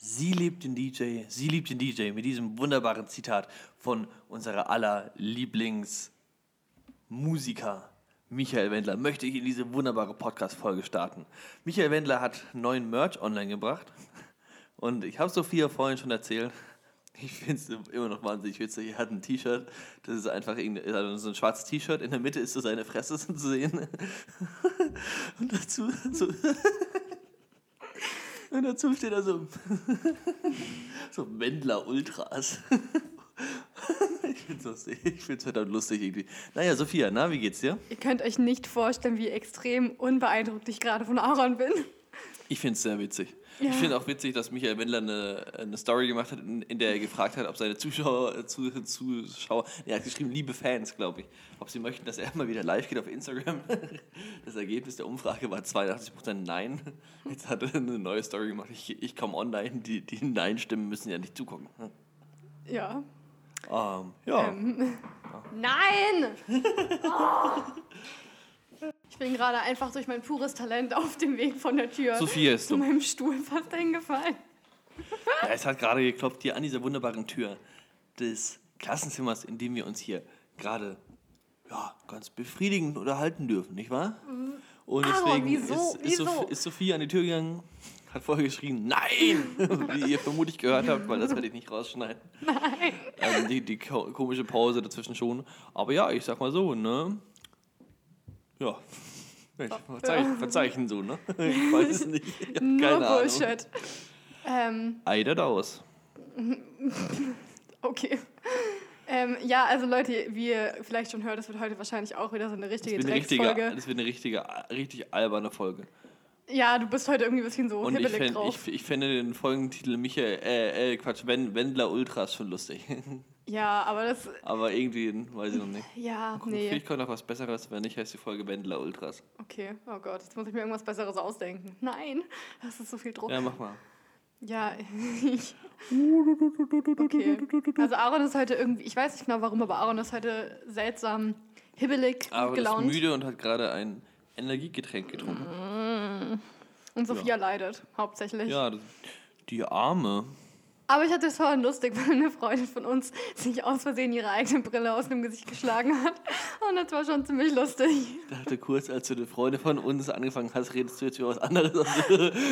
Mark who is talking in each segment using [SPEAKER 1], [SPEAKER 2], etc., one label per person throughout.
[SPEAKER 1] Sie liebt den DJ, sie liebt den DJ mit diesem wunderbaren Zitat von unserer aller Lieblingsmusiker Michael Wendler möchte ich in diese wunderbare Podcast-Folge starten. Michael Wendler hat neuen Merch online gebracht und ich habe Sophia vorhin schon erzählt. Ich finde es immer noch wahnsinnig witzig. Er hat ein T-Shirt, das ist einfach so ein schwarzes T-Shirt. In der Mitte ist so seine Fresse zu sehen. Und dazu so und dazu steht da so, so Wendler Ultras. Ich find's lustig. Ich find's verdammt lustig irgendwie. Naja, Sophia, na, wie geht's dir?
[SPEAKER 2] Ihr könnt euch nicht vorstellen, wie extrem unbeeindruckt ich gerade von Aaron bin.
[SPEAKER 1] Ich find's sehr witzig. Ja. Ich finde auch witzig, dass Michael Wendler eine, eine Story gemacht hat, in, in, der er gefragt hat, ob seine Zuschauer, zu, Zuschauer, er hat geschrieben, liebe Fans, glaube ich, ob sie möchten, dass er mal wieder live geht auf Instagram. Das Ergebnis der Umfrage war 82% Nein. Jetzt hat er eine neue Story gemacht, ich, ich komme online, die, die Nein-Stimmen müssen ja nicht zugucken.
[SPEAKER 2] Ja.
[SPEAKER 1] Um, ja.
[SPEAKER 2] Ähm. Nein! Oh. Ich bin gerade einfach durch mein pures Talent auf dem Weg von der Tür
[SPEAKER 1] Sophia ist
[SPEAKER 2] zu dumm. meinem Stuhl fast hingefallen.
[SPEAKER 1] Ja, es hat gerade geklopft hier an dieser wunderbaren Tür des Klassenzimmers, in dem wir uns hier gerade ja, ganz befriedigend unterhalten dürfen, nicht wahr?
[SPEAKER 2] Mhm.
[SPEAKER 1] Und deswegen wieso? Ist, ist, wieso? Sophie, ist Sophia an die Tür gegangen, hat vorher geschrien, nein! Wie ihr vermutlich gehört habt, weil das werde ich nicht rausschneiden.
[SPEAKER 2] Nein.
[SPEAKER 1] Ähm, die, die komische Pause dazwischen schon. Aber ja, ich sag mal so, ne? Ja. Verzeichnen, verzeichnen so, ne? Ich weiß es nicht. Ich
[SPEAKER 2] Nur Bullshit.
[SPEAKER 1] Ähm, Eidet aus.
[SPEAKER 2] okay. Ähm, ja, also Leute, wie ihr vielleicht schon hört, das wird heute wahrscheinlich auch wieder so eine richtige Drecksfolge.
[SPEAKER 1] das wird eine richtige, richtig alberne Folge.
[SPEAKER 2] Ja, du bist heute irgendwie ein bisschen so
[SPEAKER 1] Und ich, fänd, ich, ich fände den Folgentitel Michael, äh, äh, Quatsch, Wendler Ultras schon lustig.
[SPEAKER 2] Ja, aber das.
[SPEAKER 1] Aber irgendwie, weiß ich noch nicht.
[SPEAKER 2] Ja,
[SPEAKER 1] Guck,
[SPEAKER 2] nee.
[SPEAKER 1] Vielleicht kommt noch was Besseres, wenn nicht, heißt die Folge Wendler Ultras.
[SPEAKER 2] Okay, oh Gott, jetzt muss ich mir irgendwas Besseres ausdenken. Nein, das ist so viel Druck.
[SPEAKER 1] Ja, mach mal.
[SPEAKER 2] Ja, ich. okay. Also Aaron ist heute irgendwie, ich weiß nicht genau warum, aber Aaron ist heute seltsam hibbelig
[SPEAKER 1] Aaron
[SPEAKER 2] gelaunt.
[SPEAKER 1] ist müde und hat gerade ein Energiegetränk getrunken.
[SPEAKER 2] Mm. Und Sophia ja. leidet, hauptsächlich.
[SPEAKER 1] Ja, die Arme.
[SPEAKER 2] Aber ich hatte es vorhin lustig, weil eine Freundin von uns sich aus Versehen ihre eigene Brille aus dem Gesicht geschlagen hat. Und das war schon ziemlich lustig.
[SPEAKER 1] Ich dachte kurz, als du eine Freundin von uns angefangen hast, redest du jetzt über was anderes.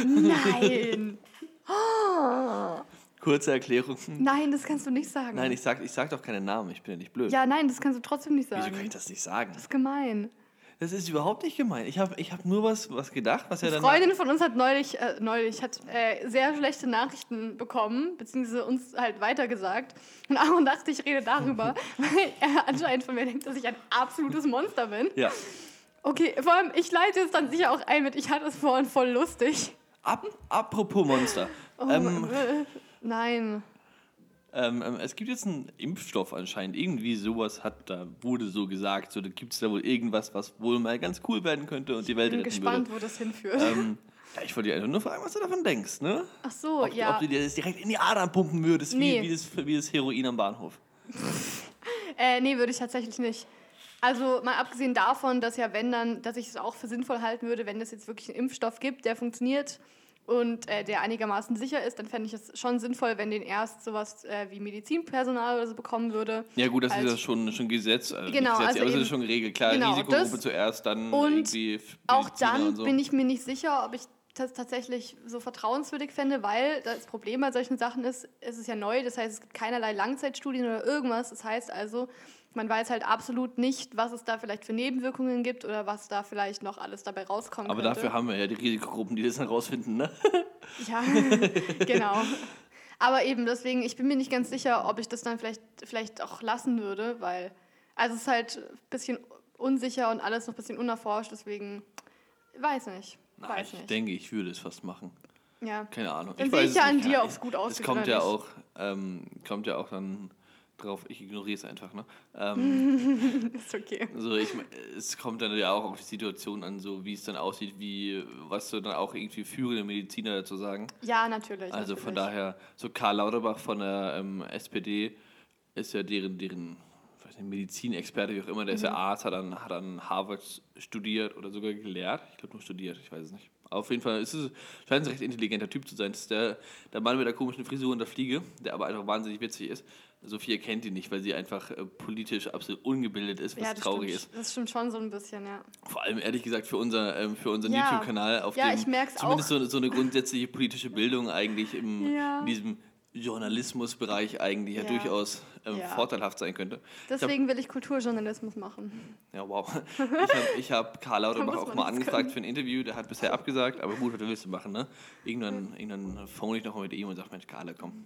[SPEAKER 2] Nein!
[SPEAKER 1] Kurze Erklärung.
[SPEAKER 2] Nein, das kannst du nicht sagen.
[SPEAKER 1] Nein, ich sag, ich sag doch keinen Namen, ich bin ja nicht blöd.
[SPEAKER 2] Ja, nein, das kannst du trotzdem nicht sagen.
[SPEAKER 1] Wieso kann ich das nicht sagen?
[SPEAKER 2] Das ist gemein.
[SPEAKER 1] Das ist überhaupt nicht gemein. Ich habe ich hab nur was, was gedacht, was er dann.
[SPEAKER 2] Freundin von uns hat neulich, äh, neulich hat äh, sehr schlechte Nachrichten bekommen, beziehungsweise uns halt weitergesagt. Und Aaron dachte, ich rede darüber, weil er anscheinend von mir denkt, dass ich ein absolutes Monster bin.
[SPEAKER 1] Ja.
[SPEAKER 2] Okay, vor allem, ich leite es dann sicher auch ein mit, ich hatte es vorhin voll lustig.
[SPEAKER 1] Ab, apropos Monster.
[SPEAKER 2] Oh, ähm, äh, nein.
[SPEAKER 1] Ähm, ähm, es gibt jetzt einen Impfstoff anscheinend. Irgendwie sowas hat da, wurde so gesagt. So, da gibt es da wohl irgendwas, was wohl mal ganz cool werden könnte und die Welt retten würde.
[SPEAKER 2] Ich bin gespannt, wo das hinführt.
[SPEAKER 1] Ähm, ja, ich wollte dir einfach nur fragen, was du davon denkst, ne?
[SPEAKER 2] Ach so,
[SPEAKER 1] ob,
[SPEAKER 2] ja.
[SPEAKER 1] Ob du dir das direkt in die Adern pumpen würdest, nee. wie, wie, das, wie das Heroin am Bahnhof.
[SPEAKER 2] äh, nee, würde ich tatsächlich nicht. Also mal abgesehen davon, dass ja, wenn dann, dass ich es auch für sinnvoll halten würde, wenn es jetzt wirklich einen Impfstoff gibt, der funktioniert und äh, der einigermaßen sicher ist, dann fände ich es schon sinnvoll, wenn den erst sowas äh, wie Medizinpersonal oder so bekommen würde.
[SPEAKER 1] Ja gut, das ist ja schon, schon Gesetz.
[SPEAKER 2] Also genau,
[SPEAKER 1] Gesetz,
[SPEAKER 2] also
[SPEAKER 1] aber das ist schon geregelt. Klar,
[SPEAKER 2] genau,
[SPEAKER 1] Risikogruppe
[SPEAKER 2] das,
[SPEAKER 1] zuerst, dann
[SPEAKER 2] und
[SPEAKER 1] irgendwie
[SPEAKER 2] Auch dann so. bin ich mir nicht sicher, ob ich das tatsächlich so vertrauenswürdig fände, weil das Problem bei solchen Sachen ist, es ist ja neu, das heißt, es gibt keinerlei Langzeitstudien oder irgendwas. Das heißt also, man weiß halt absolut nicht, was es da vielleicht für Nebenwirkungen gibt oder was da vielleicht noch alles dabei rauskommt.
[SPEAKER 1] Aber
[SPEAKER 2] könnte.
[SPEAKER 1] dafür haben wir ja die Risikogruppen, die das dann rausfinden, ne?
[SPEAKER 2] Ja, genau. Aber eben deswegen, ich bin mir nicht ganz sicher, ob ich das dann vielleicht, vielleicht auch lassen würde, weil also es ist halt ein bisschen unsicher und alles noch ein bisschen unerforscht, deswegen weiß nicht.
[SPEAKER 1] Nein, weiß ich nicht. denke, ich würde es fast machen.
[SPEAKER 2] Ja.
[SPEAKER 1] Keine Ahnung.
[SPEAKER 2] Dann ich sehe ich ja an dir, ob es gut aussieht.
[SPEAKER 1] Es kommt ja auch, ähm, kommt ja auch dann drauf, ich ignoriere es einfach, ne? Ähm,
[SPEAKER 2] ist okay.
[SPEAKER 1] Also ich, es kommt dann ja auch auf die Situation an, so wie es dann aussieht, wie, was so dann auch irgendwie führende Mediziner dazu sagen.
[SPEAKER 2] Ja, natürlich.
[SPEAKER 1] Also
[SPEAKER 2] natürlich.
[SPEAKER 1] von daher, so Karl Lauterbach von der ähm, SPD ist ja deren, deren weiß nicht, Medizinexperte, wie auch immer, der mhm. ist ja mhm. Arzt, hat an, hat an Harvard studiert oder sogar gelehrt. Ich glaube nur studiert, ich weiß es nicht. Auf jeden Fall ist es, scheint ein recht intelligenter Typ zu sein. Das ist der, der Mann mit der komischen Frisur und der Fliege, der aber einfach wahnsinnig witzig ist. Sophia kennt ihn nicht, weil sie einfach äh, politisch absolut ungebildet ist, was ja, traurig
[SPEAKER 2] stimmt.
[SPEAKER 1] ist.
[SPEAKER 2] Das stimmt schon so ein bisschen, ja.
[SPEAKER 1] Vor allem, ehrlich gesagt, für, unser, ähm, für unseren ja. YouTube-Kanal, auf ja, dem zumindest so, so, eine grundsätzliche politische Bildung eigentlich im, in diesem Journalismusbereich eigentlich ja, ja durchaus ähm, ja. vorteilhaft sein könnte.
[SPEAKER 2] Deswegen hab, will ich Kulturjournalismus machen.
[SPEAKER 1] Ja, wow. Ich habe hab Karl Lauterbach auch mal angefragt können. für ein Interview, der hat bisher abgesagt, aber gut, was willst du machen, ne? Irgendwann, irgendwann phone ich nochmal mit ihm und sage, Mensch, Karl, komm.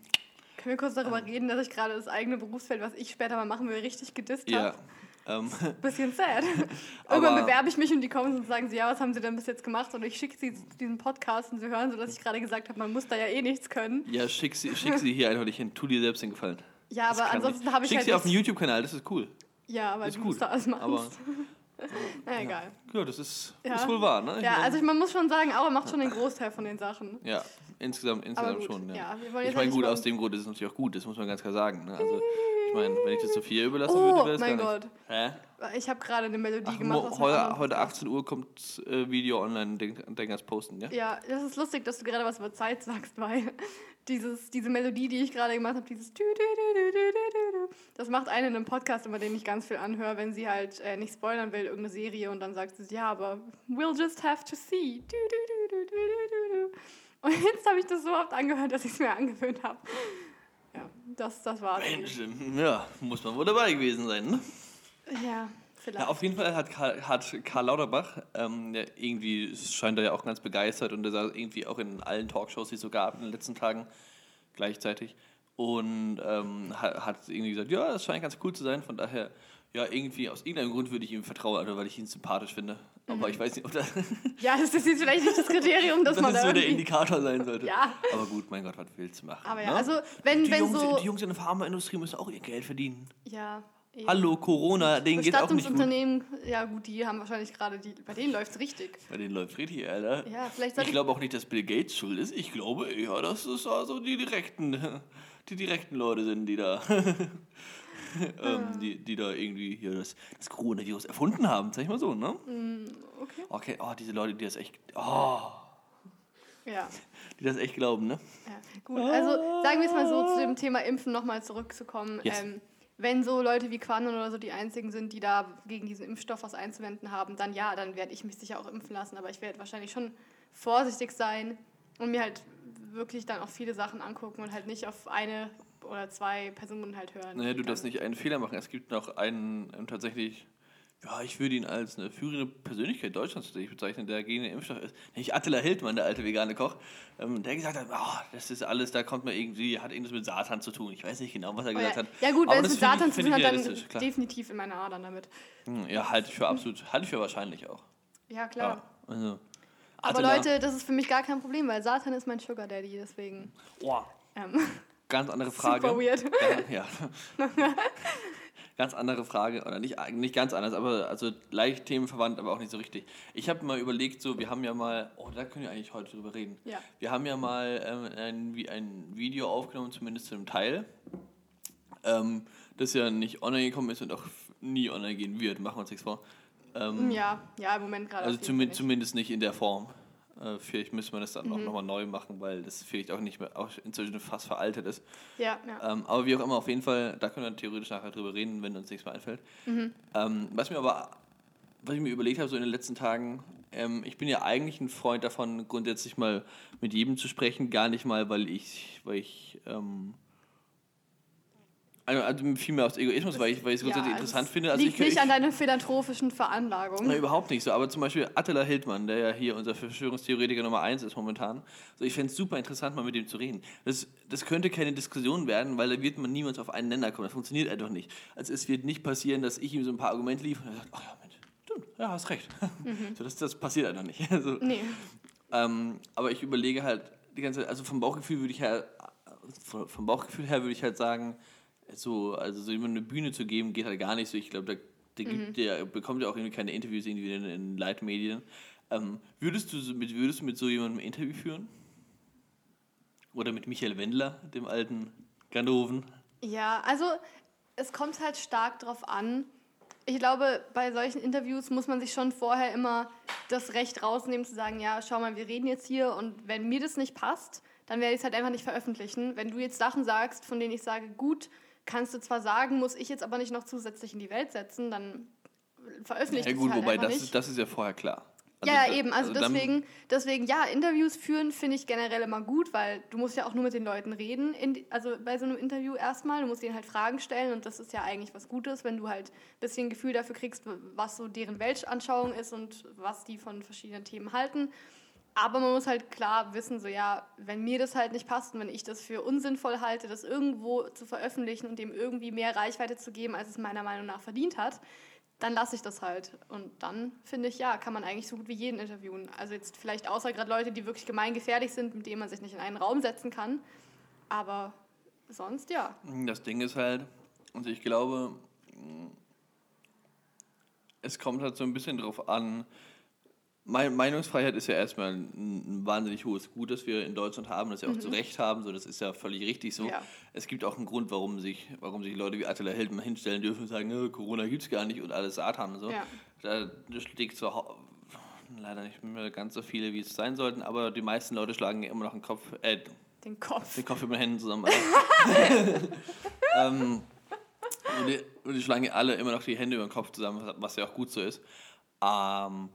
[SPEAKER 2] Können wir kurz darüber reden, dass ich gerade das eigene Berufsfeld, was ich später mal machen will, richtig gedisst habe? Ja. Ähm. Bisschen sad. Irgendwann bewerbe ich mich und die kommen und sagen sie, ja, was haben sie denn bis jetzt gemacht? Und ich schicke sie diesen Podcast und sie hören so, dass ich gerade gesagt habe, man muss da ja eh nichts können.
[SPEAKER 1] Ja, schick sie, schick sie hier einfach nicht hin. Tu dir selbst den Gefallen.
[SPEAKER 2] Ja, aber ansonsten habe ich
[SPEAKER 1] schick halt sie auf dem YouTube-Kanal, das ist cool.
[SPEAKER 2] Ja, weil ist du gut. musst da alles machen. Na egal.
[SPEAKER 1] Ja, das ist, ja. ist wohl wahr, ne?
[SPEAKER 2] Ich ja, meine, also ich, man muss schon sagen, Auer macht schon den Großteil von den Sachen.
[SPEAKER 1] Ja, insgesamt, insgesamt schon. Ja. ja ich meine, gut, aus dem Grund ist es natürlich auch gut, das muss man ganz klar sagen. Ne? Also, ich meine, wenn ich das Sophia überlassen oh, würde, wäre es
[SPEAKER 2] mein gar Gott. Hä? Ich habe gerade eine Melodie Ach, gemacht.
[SPEAKER 1] Heute, heute 18 Uhr kommt äh, Video online, Denkers posten, ja?
[SPEAKER 2] Ja, das ist lustig, dass du gerade was über Zeit sagst, weil dieses, diese Melodie, die ich gerade gemacht habe, dieses das macht eine in einem Podcast, über den ich ganz viel anhöre, wenn sie halt äh, nicht spoilern will, irgendeine Serie und dann sagt sie, ja, aber we'll just have to see. Und jetzt habe ich das so oft angehört, dass ich es mir angewöhnt habe. Ja, das, das war's.
[SPEAKER 1] Mensch, ja, muss man wohl dabei gewesen sein, ne?
[SPEAKER 2] Ja, vielleicht.
[SPEAKER 1] Ja, auf jeden Fall hat Karl, hat Karl Lauterbach, ähm, der irgendwie scheint er ja auch ganz begeistert und der saß irgendwie auch in allen Talkshows, die es so gab in den letzten Tagen gleichzeitig. Und ähm, hat, hat irgendwie gesagt, ja, das scheint ganz cool zu sein, von daher ja, irgendwie aus irgendeinem Grund würde ich ihm vertrauen, also weil ich ihn sympathisch finde. Aber mhm. ich weiß nicht, ob das.
[SPEAKER 2] ja, das ist jetzt vielleicht nicht das Kriterium, dass man
[SPEAKER 1] da. Das so der Indikator sein sollte. ja. Aber gut, mein Gott, was willst du machen?
[SPEAKER 2] Aber ja, ne? also, wenn,
[SPEAKER 1] die
[SPEAKER 2] wenn
[SPEAKER 1] Jungs,
[SPEAKER 2] so.
[SPEAKER 1] Die Jungs in der Pharmaindustrie müssen auch ihr Geld verdienen.
[SPEAKER 2] Ja.
[SPEAKER 1] Eben. Hallo, Corona, denen geht auch nicht gut.
[SPEAKER 2] Unternehmen, ja gut, die haben wahrscheinlich gerade, die, bei denen läuft es richtig.
[SPEAKER 1] Bei denen läuft es richtig, Alter.
[SPEAKER 2] Ja, vielleicht
[SPEAKER 1] ich glaube auch nicht, dass Bill Gates schuld ist. Ich glaube eher, dass es also die direkten, die direkten Leute sind, die da ähm, ah. die, die da irgendwie hier das, das Coronavirus erfunden haben, sag ich mal so, ne?
[SPEAKER 2] Mm, okay.
[SPEAKER 1] Okay, oh, diese Leute, die das echt. Oh.
[SPEAKER 2] Ja.
[SPEAKER 1] Die das echt glauben, ne?
[SPEAKER 2] Ja, gut. Also sagen wir es mal so, zu dem Thema Impfen nochmal zurückzukommen. Yes. Ähm, wenn so Leute wie Quanon oder so die einzigen sind, die da gegen diesen Impfstoff was einzuwenden haben, dann ja, dann werde ich mich sicher auch impfen lassen. Aber ich werde wahrscheinlich schon vorsichtig sein und mir halt wirklich dann auch viele Sachen angucken und halt nicht auf eine oder zwei Personen halt hören.
[SPEAKER 1] Naja, du darfst nicht einen Fehler machen. Es gibt noch einen ähm, tatsächlich, ja, ich würde ihn als eine führende Persönlichkeit Deutschlands tatsächlich bezeichnen, der gegen den Impfstoff ist. Nicht Attila Hildmann, der alte vegane Koch, ähm, der gesagt hat, oh, das ist alles, da kommt man irgendwie, hat irgendwas mit Satan zu tun. Ich weiß nicht genau, was er oh, gesagt
[SPEAKER 2] ja.
[SPEAKER 1] hat.
[SPEAKER 2] Ja gut, wenn es mit Satan ich, zu tun hat, dann klar. definitiv in meine Adern damit.
[SPEAKER 1] Hm, ja, halte ich für absolut, halte ich für wahrscheinlich auch.
[SPEAKER 2] Ja, klar.
[SPEAKER 1] Ja, also.
[SPEAKER 2] Aber Leute, das ist für mich gar kein Problem, weil Satan ist mein Sugar Daddy, deswegen.
[SPEAKER 1] Boah. Ähm. Ganz andere Frage.
[SPEAKER 2] Super weird.
[SPEAKER 1] Ja. ja. ganz andere Frage, oder nicht, nicht ganz anders, aber also leicht themenverwandt, aber auch nicht so richtig. Ich habe mal überlegt, so, wir haben ja mal, oh, da können wir eigentlich heute drüber reden.
[SPEAKER 2] Ja.
[SPEAKER 1] Wir haben ja mal ähm, ein, ein Video aufgenommen, zumindest zu einem Teil, ähm, das ja nicht online gekommen ist und auch nie online gehen wird, machen wir uns nichts vor.
[SPEAKER 2] Ähm, ja, ja, im Moment gerade.
[SPEAKER 1] Also zumindest, zumindest nicht in der Form. Äh, vielleicht müssen wir das dann mhm. auch nochmal neu machen, weil das vielleicht auch nicht mehr, auch inzwischen fast veraltet ist.
[SPEAKER 2] Ja, ja.
[SPEAKER 1] Ähm, aber wie auch immer, auf jeden Fall, da können wir theoretisch nachher drüber reden, wenn uns nichts mehr einfällt.
[SPEAKER 2] Mhm.
[SPEAKER 1] Ähm, was mir aber, was ich mir überlegt habe, so in den letzten Tagen, ähm, ich bin ja eigentlich ein Freund davon, grundsätzlich mal mit jedem zu sprechen, gar nicht mal, weil ich, weil ich ähm, also, also vielmehr aus Egoismus, weil ich, weil ich es grundsätzlich ja, interessant finde. Also
[SPEAKER 2] liegt
[SPEAKER 1] ich,
[SPEAKER 2] nicht ich, an deiner philanthropischen Veranlagung.
[SPEAKER 1] Na, überhaupt nicht so. Aber zum Beispiel Attila Hildmann, der ja hier unser Verschwörungstheoretiker Nummer 1 ist momentan. Also ich fände es super interessant, mal mit ihm zu reden. Das, das könnte keine Diskussion werden, weil da wird man niemals auf einen Nenner kommen. Das funktioniert einfach nicht. Also es wird nicht passieren, dass ich ihm so ein paar Argumente liefere und er sagt, ach ja, Mensch, stimmt, ja, hast recht. Mhm. So, das, das passiert einfach nicht. Also,
[SPEAKER 2] nee.
[SPEAKER 1] Ähm, aber ich überlege halt die ganze Zeit, also vom Bauchgefühl würde ich halt, vom Bauchgefühl her würde ich halt sagen, so, also so jemandem eine Bühne zu geben, geht halt gar nicht so. Ich glaube, da, der, mhm. der bekommt ja auch irgendwie keine Interviews irgendwie in, in Leitmedien. Ähm, würdest, du mit, würdest du mit so jemandem ein Interview führen? Oder mit Michael Wendler, dem alten Ganoven?
[SPEAKER 2] Ja, also es kommt halt stark drauf an. ich glaube, bei solchen Interviews muss man sich schon vorher immer das Recht rausnehmen, zu sagen, ja, schau mal, wir reden jetzt hier und wenn mir das nicht passt, dann werde ich es halt einfach nicht veröffentlichen. Wenn du jetzt Sachen sagst, von denen ich sage, gut, kannst du zwar sagen, muss ich jetzt aber nicht noch zusätzlich in die Welt setzen, dann veröffentliche ich ja, gut, halt
[SPEAKER 1] wobei das ist, das ist ja vorher klar.
[SPEAKER 2] Also ja, eben. Also, also deswegen, deswegen, ja, Interviews führen finde ich generell immer gut, weil du musst ja auch nur mit den Leuten reden. In, also bei so einem Interview erstmal, du musst ihnen halt Fragen stellen und das ist ja eigentlich was Gutes, wenn du halt ein bisschen Gefühl dafür kriegst, was so deren Weltanschauung ist und was die von verschiedenen Themen halten. Aber man muss halt klar wissen, so ja, wenn mir das halt nicht passt und wenn ich das für unsinnvoll halte, das irgendwo zu veröffentlichen und dem irgendwie mehr Reichweite zu geben, als es meiner Meinung nach verdient hat, dann lasse ich das halt. Und dann finde ich, ja, kann man eigentlich so gut wie jeden interviewen. Also jetzt vielleicht außer gerade Leute, die wirklich gemeingefährlich sind, mit denen man sich nicht in einen Raum setzen kann. Aber sonst ja.
[SPEAKER 1] Das Ding ist halt, also ich glaube, es kommt halt so ein bisschen drauf an, Meinungsfreiheit ist ja erstmal ein, wahnsinnig hohes Gut, das wir in Deutschland haben, das wir auch mhm. zu Recht haben. So, das ist ja völlig richtig so. Ja. Es gibt auch einen Grund, warum sich, warum sich Leute wie Attila Hildmann hinstellen dürfen und sagen, Corona gibt es gar nicht und alles Satan und so. Ja. Da schlägt zwar leider nicht mehr ganz so viele, wie es sein sollten, aber die meisten Leute schlagen immer noch den Kopf, äh,
[SPEAKER 2] den Kopf,
[SPEAKER 1] den Kopf mit den Händen zusammen. ähm, und, die, und die schlagen alle immer noch die Hände über den Kopf zusammen, was ja auch gut so ist. Ähm,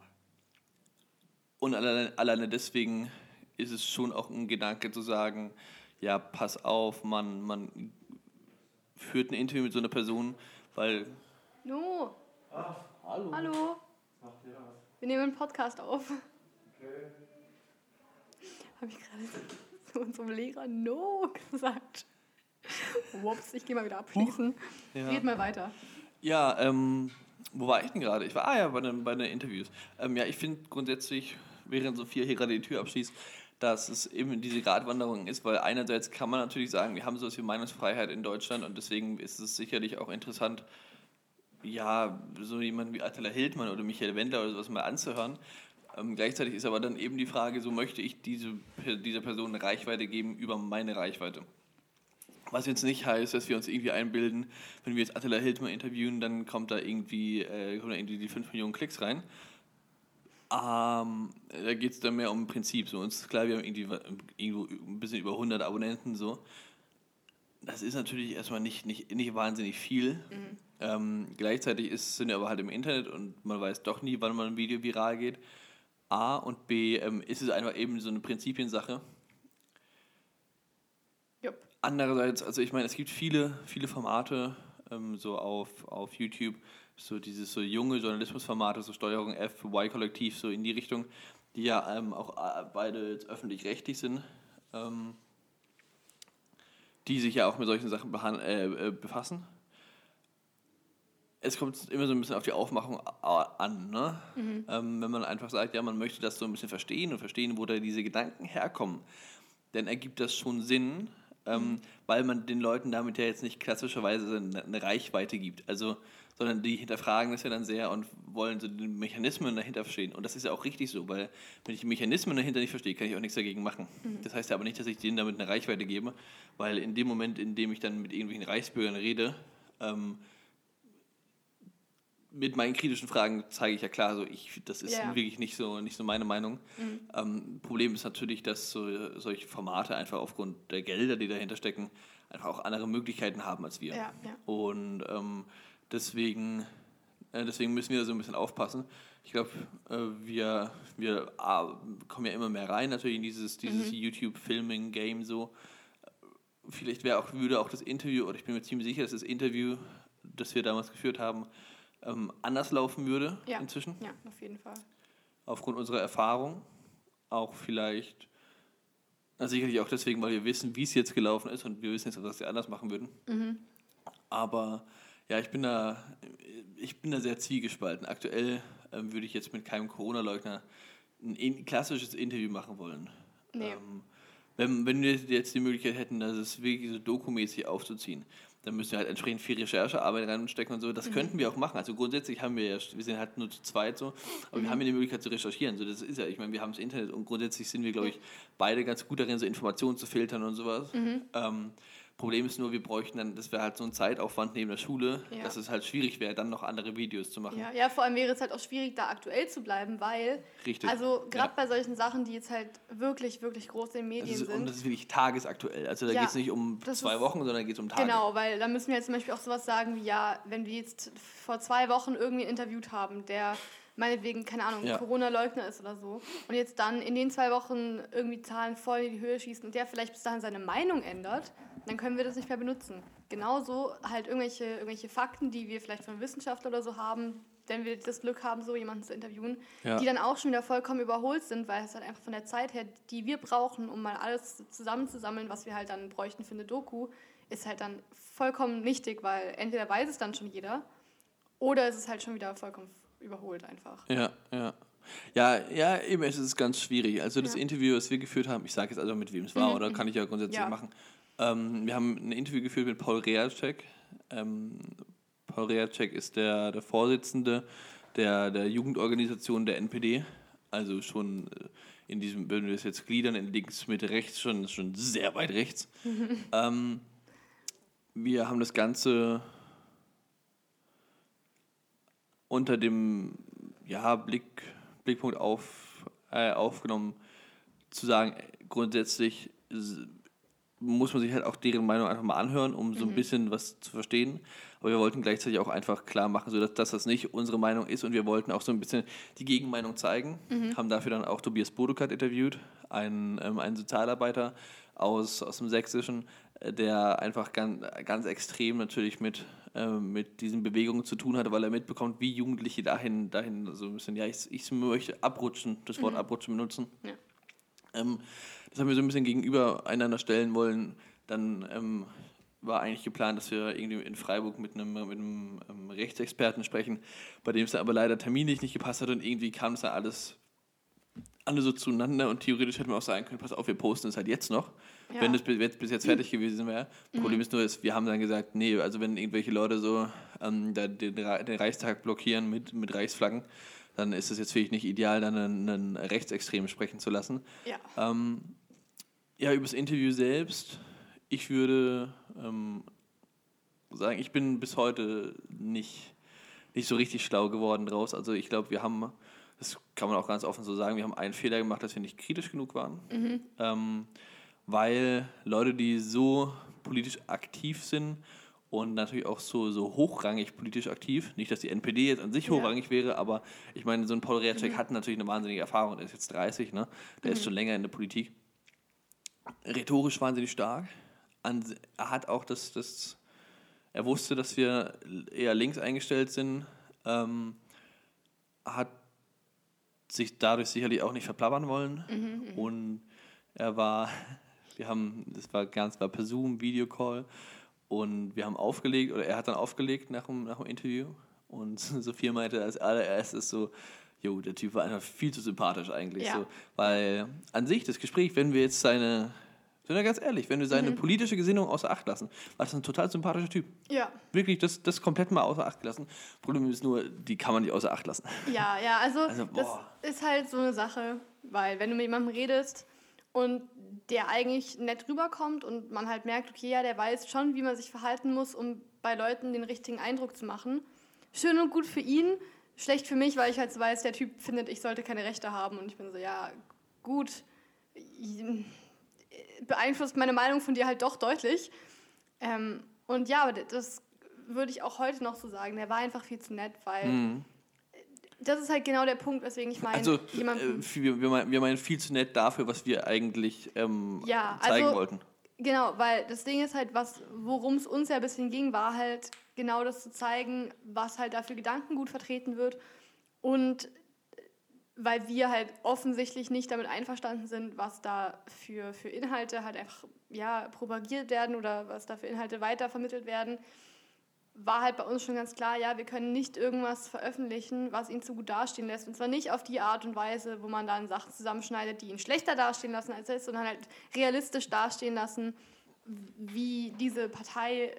[SPEAKER 1] und alleine, alleine deswegen ist es schon auch ein Gedanke zu sagen, ja, pass auf, man, man führt ein Interview mit so einer Person, weil...
[SPEAKER 2] No. Ach, hallo. Hallo. Wir nehmen einen Podcast auf. Okay. Habe ich gerade zu unserem Lehrer No gesagt. Ups, ich gehe mal wieder abschließen. Ja. Red mal weiter.
[SPEAKER 1] Ja, ähm, wo war ich denn gerade? Ich war ah ja bei den, bei den Interviews. Ähm, ja, ich finde grundsätzlich während Sophia hier gerade die Tür abschließt, dass es eben diese Gratwanderung ist, weil einerseits kann man natürlich sagen, wir haben sowas wie Meinungsfreiheit in Deutschland und deswegen ist es sicherlich auch interessant, ja, so jemanden wie Attila Hildmann oder Michael Wendler oder sowas mal anzuhören. Ähm, gleichzeitig ist aber dann eben die Frage, so möchte ich diese, dieser Person eine Reichweite geben über meine Reichweite. Was jetzt nicht heißt, dass wir uns irgendwie einbilden, wenn wir jetzt Attila Hildmann interviewen, dann kommt da irgendwie, äh, kommen da irgendwie die 5 Millionen Klicks rein, ähm, da geht es dann mehr um ein Prinzip. So. Uns ist klar, wir haben irgendwie irgendwo ein bisschen über 100 Abonnenten. So. Das ist natürlich erstmal nicht, nicht, nicht wahnsinnig viel. Mhm. Ähm, gleichzeitig ist, sind wir aber halt im Internet und man weiß doch nie, wann mal ein Video viral geht. A und B ähm, ist es einfach eben so eine Prinzipiensache. Yep. Andererseits, also ich meine, es gibt viele, viele Formate ähm, so auf, auf YouTube, so dieses so junge Journalismusformate, so Steuerung F, Y-Kollektiv, so in die Richtung, die ja ähm, auch äh, beide jetzt öffentlich-rechtlich sind, ähm, die sich ja auch mit solchen Sachen äh, äh, befassen. Es kommt immer so ein bisschen auf die Aufmachung an, ne? Mhm. Ähm, wenn man einfach sagt, ja, man möchte das so ein bisschen verstehen und verstehen, wo da diese Gedanken herkommen, dann ergibt das schon Sinn, ähm, mhm. weil man den Leuten damit ja jetzt nicht klassischerweise eine, eine Reichweite gibt. Also sondern die hinterfragen das ja dann sehr und wollen so die Mechanismen dahinter verstehen. Und das ist ja auch richtig so, weil wenn ich die Mechanismen dahinter nicht verstehe, kann ich auch nichts dagegen machen. Mhm. Das heißt ja aber nicht, dass ich denen damit eine Reichweite gebe, weil in dem Moment, in dem ich dann mit irgendwelchen Reichsbürgern rede, ähm, mit meinen kritischen Fragen zeige ich ja klar, so ich, das ist yeah. wirklich nicht so, nicht so meine Meinung. Mhm. Ähm, Problem ist natürlich, dass so, solche Formate einfach aufgrund der Gelder, die dahinter stecken, einfach auch andere Möglichkeiten haben als wir. Ja, ja. Und ähm, Deswegen, äh, deswegen müssen wir da so ein bisschen aufpassen. Ich glaube, äh, wir, wir ah, kommen ja immer mehr rein natürlich in dieses, dieses mhm. YouTube-Filming-Game so. Vielleicht wäre auch, würde auch das Interview, oder ich bin mir ziemlich sicher, dass das Interview, das wir damals geführt haben, ähm, anders laufen würde
[SPEAKER 2] ja.
[SPEAKER 1] inzwischen.
[SPEAKER 2] Ja, auf jeden Fall.
[SPEAKER 1] Aufgrund unserer Erfahrung. Auch vielleicht, na, sicherlich auch deswegen, weil wir wissen, wie es jetzt gelaufen ist und wir wissen jetzt, was wir anders machen würden. Mhm. Aber ja, ich bin da, ich bin da sehr zwiegespalten. Aktuell ähm, würde ich jetzt mit keinem Corona-Leugner ein in, klassisches Interview machen wollen. Nee. Ähm, wenn, wenn wir jetzt die Möglichkeit hätten, das ist wirklich so dokumäßig aufzuziehen, dann müssen wir halt entsprechend viel Recherchearbeit reinstecken und so. Das mhm. könnten wir auch machen. Also grundsätzlich haben wir ja, wir sind halt nur zu zweit so, aber mhm. wir haben ja die Möglichkeit zu recherchieren. So, das ist ja, ich meine, wir haben das Internet und grundsätzlich sind wir, glaube ich, beide ganz gut darin, so Informationen zu filtern und sowas. Mhm. Ähm, Problem ist nur, wir bräuchten dann, das wäre halt so ein Zeitaufwand neben der Schule, ja. dass es halt schwierig wäre, dann noch andere Videos zu machen.
[SPEAKER 2] Ja, ja, vor allem wäre es halt auch schwierig, da aktuell zu bleiben, weil, Richtig. also gerade ja. bei solchen Sachen, die jetzt halt wirklich, wirklich groß in den Medien
[SPEAKER 1] ist,
[SPEAKER 2] sind.
[SPEAKER 1] Und das ist wirklich tagesaktuell. Also da geht es nicht um zwei Wochen, sondern geht es um Tage.
[SPEAKER 2] Genau, weil da müssen wir jetzt zum Beispiel auch sowas sagen wie, ja, wenn wir jetzt vor zwei Wochen irgendwie interviewt haben, der meinetwegen, keine Ahnung, ja. Corona-Leugner ist oder so, und jetzt dann in den zwei Wochen irgendwie Zahlen voll in die Höhe schießen und der vielleicht bis dahin seine Meinung ändert, dann können wir das nicht mehr benutzen. Genauso halt irgendwelche, irgendwelche Fakten, die wir vielleicht von Wissenschaftlern oder so haben, wenn wir das Glück haben, so jemanden zu interviewen, ja. die dann auch schon wieder vollkommen überholt sind, weil es halt einfach von der Zeit her, die wir brauchen, um mal alles zusammenzusammeln, was wir halt dann bräuchten für eine Doku, ist halt dann vollkommen nichtig, weil entweder weiß es dann schon jeder oder es ist halt schon wieder vollkommen überholt einfach.
[SPEAKER 1] Ja, ja. Ja, ja, eben, es ist ganz schwierig. Also das ja. Interview, das wir geführt haben, ich sage jetzt also mit wem es war, mhm. oder kann ich ja grundsätzlich ja. machen. Ähm, wir haben ein Interview geführt mit Paul Reacek. Ähm, Paul Reacek ist der, der Vorsitzende der, der Jugendorganisation der NPD. Also schon äh, in diesem, wenn wir das jetzt gliedern, in links, Mitte, rechts, schon, schon sehr weit rechts. ähm, wir haben das Ganze unter dem ja, Blick, Blickpunkt auf, äh, aufgenommen, zu sagen, grundsätzlich muss man sich halt auch deren Meinung einfach mal anhören, um so ein mhm. bisschen was zu verstehen. Aber wir wollten gleichzeitig auch einfach klar machen, so dass, dass, das nicht unsere Meinung ist und wir wollten auch so ein bisschen die Gegenmeinung zeigen. Mhm. Haben dafür dann auch Tobias Bodukat interviewt, einen, ähm, einen Sozialarbeiter aus, aus dem Sächsischen, der einfach ganz, ganz extrem natürlich mit, äh, mit diesen Bewegungen zu tun hatte, weil er mitbekommt, wie Jugendliche dahin, dahin so ein bisschen, ja, ich, ich möchte abrutschen, das Wort mhm. abrutschen benutzen. Ja. Ähm, das haben wir so ein bisschen gegenüber einander stellen wollen. Dann ähm, war eigentlich geplant, dass wir irgendwie in Freiburg mit einem, mit einem ähm, Rechtsexperten sprechen, bei dem es dann aber leider terminlich nicht gepasst hat und irgendwie kam es dann alles, alles so zueinander und theoretisch hätten wir auch sagen können, pass auf, wir posten es halt jetzt noch, ja. wenn es bis, bis, jetzt fertig gewesen wäre. Mhm. Problem ist nur, dass wir haben dann gesagt, nee, also wenn irgendwelche Leute so ähm, den, den Reichstag blockieren mit, mit Reichsflaggen, dann ist es jetzt vielleicht nicht ideal, dann einen, einen Rechtsextremen sprechen zu lassen. Ja. Ähm, ja, über das Interview selbst. Ich würde ähm, sagen, ich bin bis heute nicht, nicht so richtig schlau geworden draus. Also ich glaube, wir haben, das kann man auch ganz offen so sagen, wir haben einen Fehler gemacht, dass wir nicht kritisch genug waren. Mhm. Ähm, weil Leute, die so politisch aktiv sind und natürlich auch so, so hochrangig politisch aktiv. Nicht, dass die NPD jetzt an sich hochrangig ja. wäre, aber ich meine, so ein Paul Reacek mhm. hat natürlich eine wahnsinnige Erfahrung. Der ist jetzt 30, ne? der mhm. ist schon länger in der Politik. Rhetorisch wahnsinnig stark. An, er hat auch das, das, er wusste, dass wir eher links eingestellt sind, ähm, hat sich dadurch sicherlich auch nicht verplappern wollen. Mhm, mhm. und er war, wir haben, das war ganz, war per Zoom, Videocall und wir haben aufgelegt, oder er hat dann aufgelegt nach dem, nach dem Interview. Und Sophia meinte als allererstes so, jo, der Typ war einfach viel zu sympathisch eigentlich. Ja. So, weil an sich das Gespräch, wenn wir jetzt seine, sind wir ganz ehrlich, wenn wir seine mhm. politische Gesinnung außer Acht lassen, war das ein total sympathischer Typ. Ja. Wirklich, das, das komplett mal außer Acht gelassen. Problem ist nur, die kann man nicht außer Acht lassen.
[SPEAKER 2] Ja, ja, also, also das ist halt so eine Sache, weil wenn du mit jemandem redest und der eigentlich nett rüberkommt und man halt merkt, okay, ja, der weiß schon, wie man sich verhalten muss, um bei Leuten den richtigen Eindruck zu machen. Schön und gut für ihn, schlecht für mich, weil ich halt so weiß, der Typ findet, ich sollte keine Rechte haben und ich bin so, ja, gut, beeinflusst meine Meinung von dir halt doch deutlich. Ähm, und ja, das würde ich auch heute noch so sagen. Der war einfach viel zu nett, weil mhm das ist halt genau der Punkt, weswegen ich meine,
[SPEAKER 1] also, jemanden, äh, wir, wir, meinen, wir meinen viel zu nett dafür, was wir eigentlich ähm, ja, zeigen also, wollten.
[SPEAKER 2] Genau, weil das Ding ist halt, worum es uns ja ein bisschen ging, war halt genau das zu zeigen, was halt dafür Gedankengut vertreten wird und weil wir halt offensichtlich nicht damit einverstanden sind, was da für, für Inhalte halt einfach ja, propagiert werden oder was da für Inhalte weitervermittelt werden war halt bei uns schon ganz klar, ja, wir können nicht irgendwas veröffentlichen, was ihn zu gut dastehen lässt. Und zwar nicht auf die Art und Weise, wo man dann Sachen zusammenschneidet, die ihn schlechter dastehen lassen als er ist, sondern halt realistisch dastehen lassen, wie diese Partei, äh,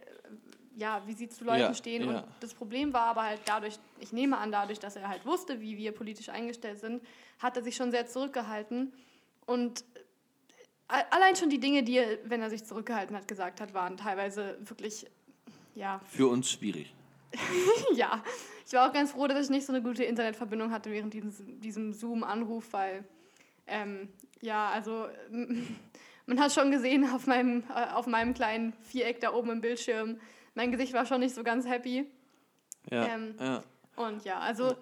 [SPEAKER 2] ja, wie sie zu Leuten ja, stehen. Ja. Und das Problem war aber halt dadurch, ich nehme an, dadurch, dass er halt wusste, wie wir politisch eingestellt sind, hat er sich schon sehr zurückgehalten. Und allein schon die Dinge, die er, wenn er sich zurückgehalten hat, gesagt hat, waren teilweise wirklich, ja.
[SPEAKER 1] Für uns schwierig.
[SPEAKER 2] ja. Ich war auch ganz froh, dass ich nicht so eine gute Internetverbindung hatte während diesem, diesem Zoom-Anruf, weil, ähm, ja, also man hat schon gesehen auf meinem, äh, auf meinem kleinen Viereck da oben im Bildschirm, mein Gesicht war schon nicht so ganz happy. Ja, ähm, ja. Und ja, also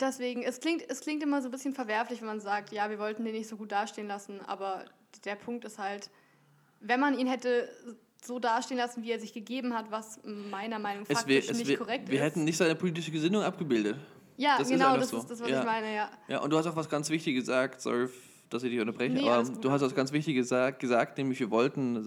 [SPEAKER 2] deswegen, es klingt, es klingt immer so ein bisschen verwerflich, wenn man sagt, ja, wir wollten den nicht so gut dastehen lassen, aber der Punkt ist halt, wenn man ihn hätte so dastehen lassen, wie er sich gegeben hat, was meiner Meinung nach faktisch
[SPEAKER 1] wär, nicht wär, korrekt wir ist. Wir hätten nicht seine politische Gesinnung abgebildet.
[SPEAKER 2] Ja, das genau, das so. ist das, was ja. ich meine, ja.
[SPEAKER 1] Ja, und du hast auch was ganz Wichtiges gesagt, sorry, dass ich dich unterbreche, nee, aber du hast was ganz Wichtiges gesagt, gesagt, nämlich wir wollten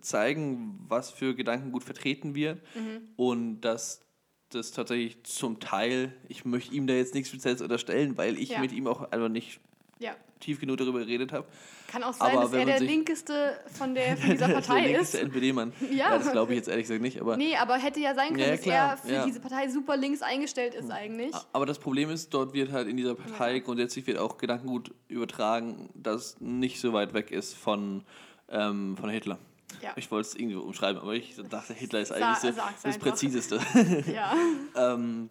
[SPEAKER 1] zeigen, was für Gedanken gut vertreten wird mhm. und dass das tatsächlich zum Teil, ich möchte ihm da jetzt nichts Spezielles unterstellen, weil ich ja. mit ihm auch einfach nicht ja. tief genug darüber geredet habe.
[SPEAKER 2] Kann auch sein, aber dass er der linkeste von, der, von dieser Partei der
[SPEAKER 1] linkeste ist. NPD-Mann. Ja. ja. das glaube ich jetzt ehrlich gesagt nicht. Aber
[SPEAKER 2] nee, aber hätte ja sein können, ja, dass er für diese Partei super links eingestellt ist eigentlich.
[SPEAKER 1] Aber das Problem ist, dort wird halt in dieser Partei grundsätzlich wird auch Gedankengut übertragen, das nicht so weit weg ist von, ähm, von Hitler. Ja. Ich wollte es irgendwie umschreiben, aber ich dachte, Hitler ist eigentlich Sa das Präziseste. Ja. ähm,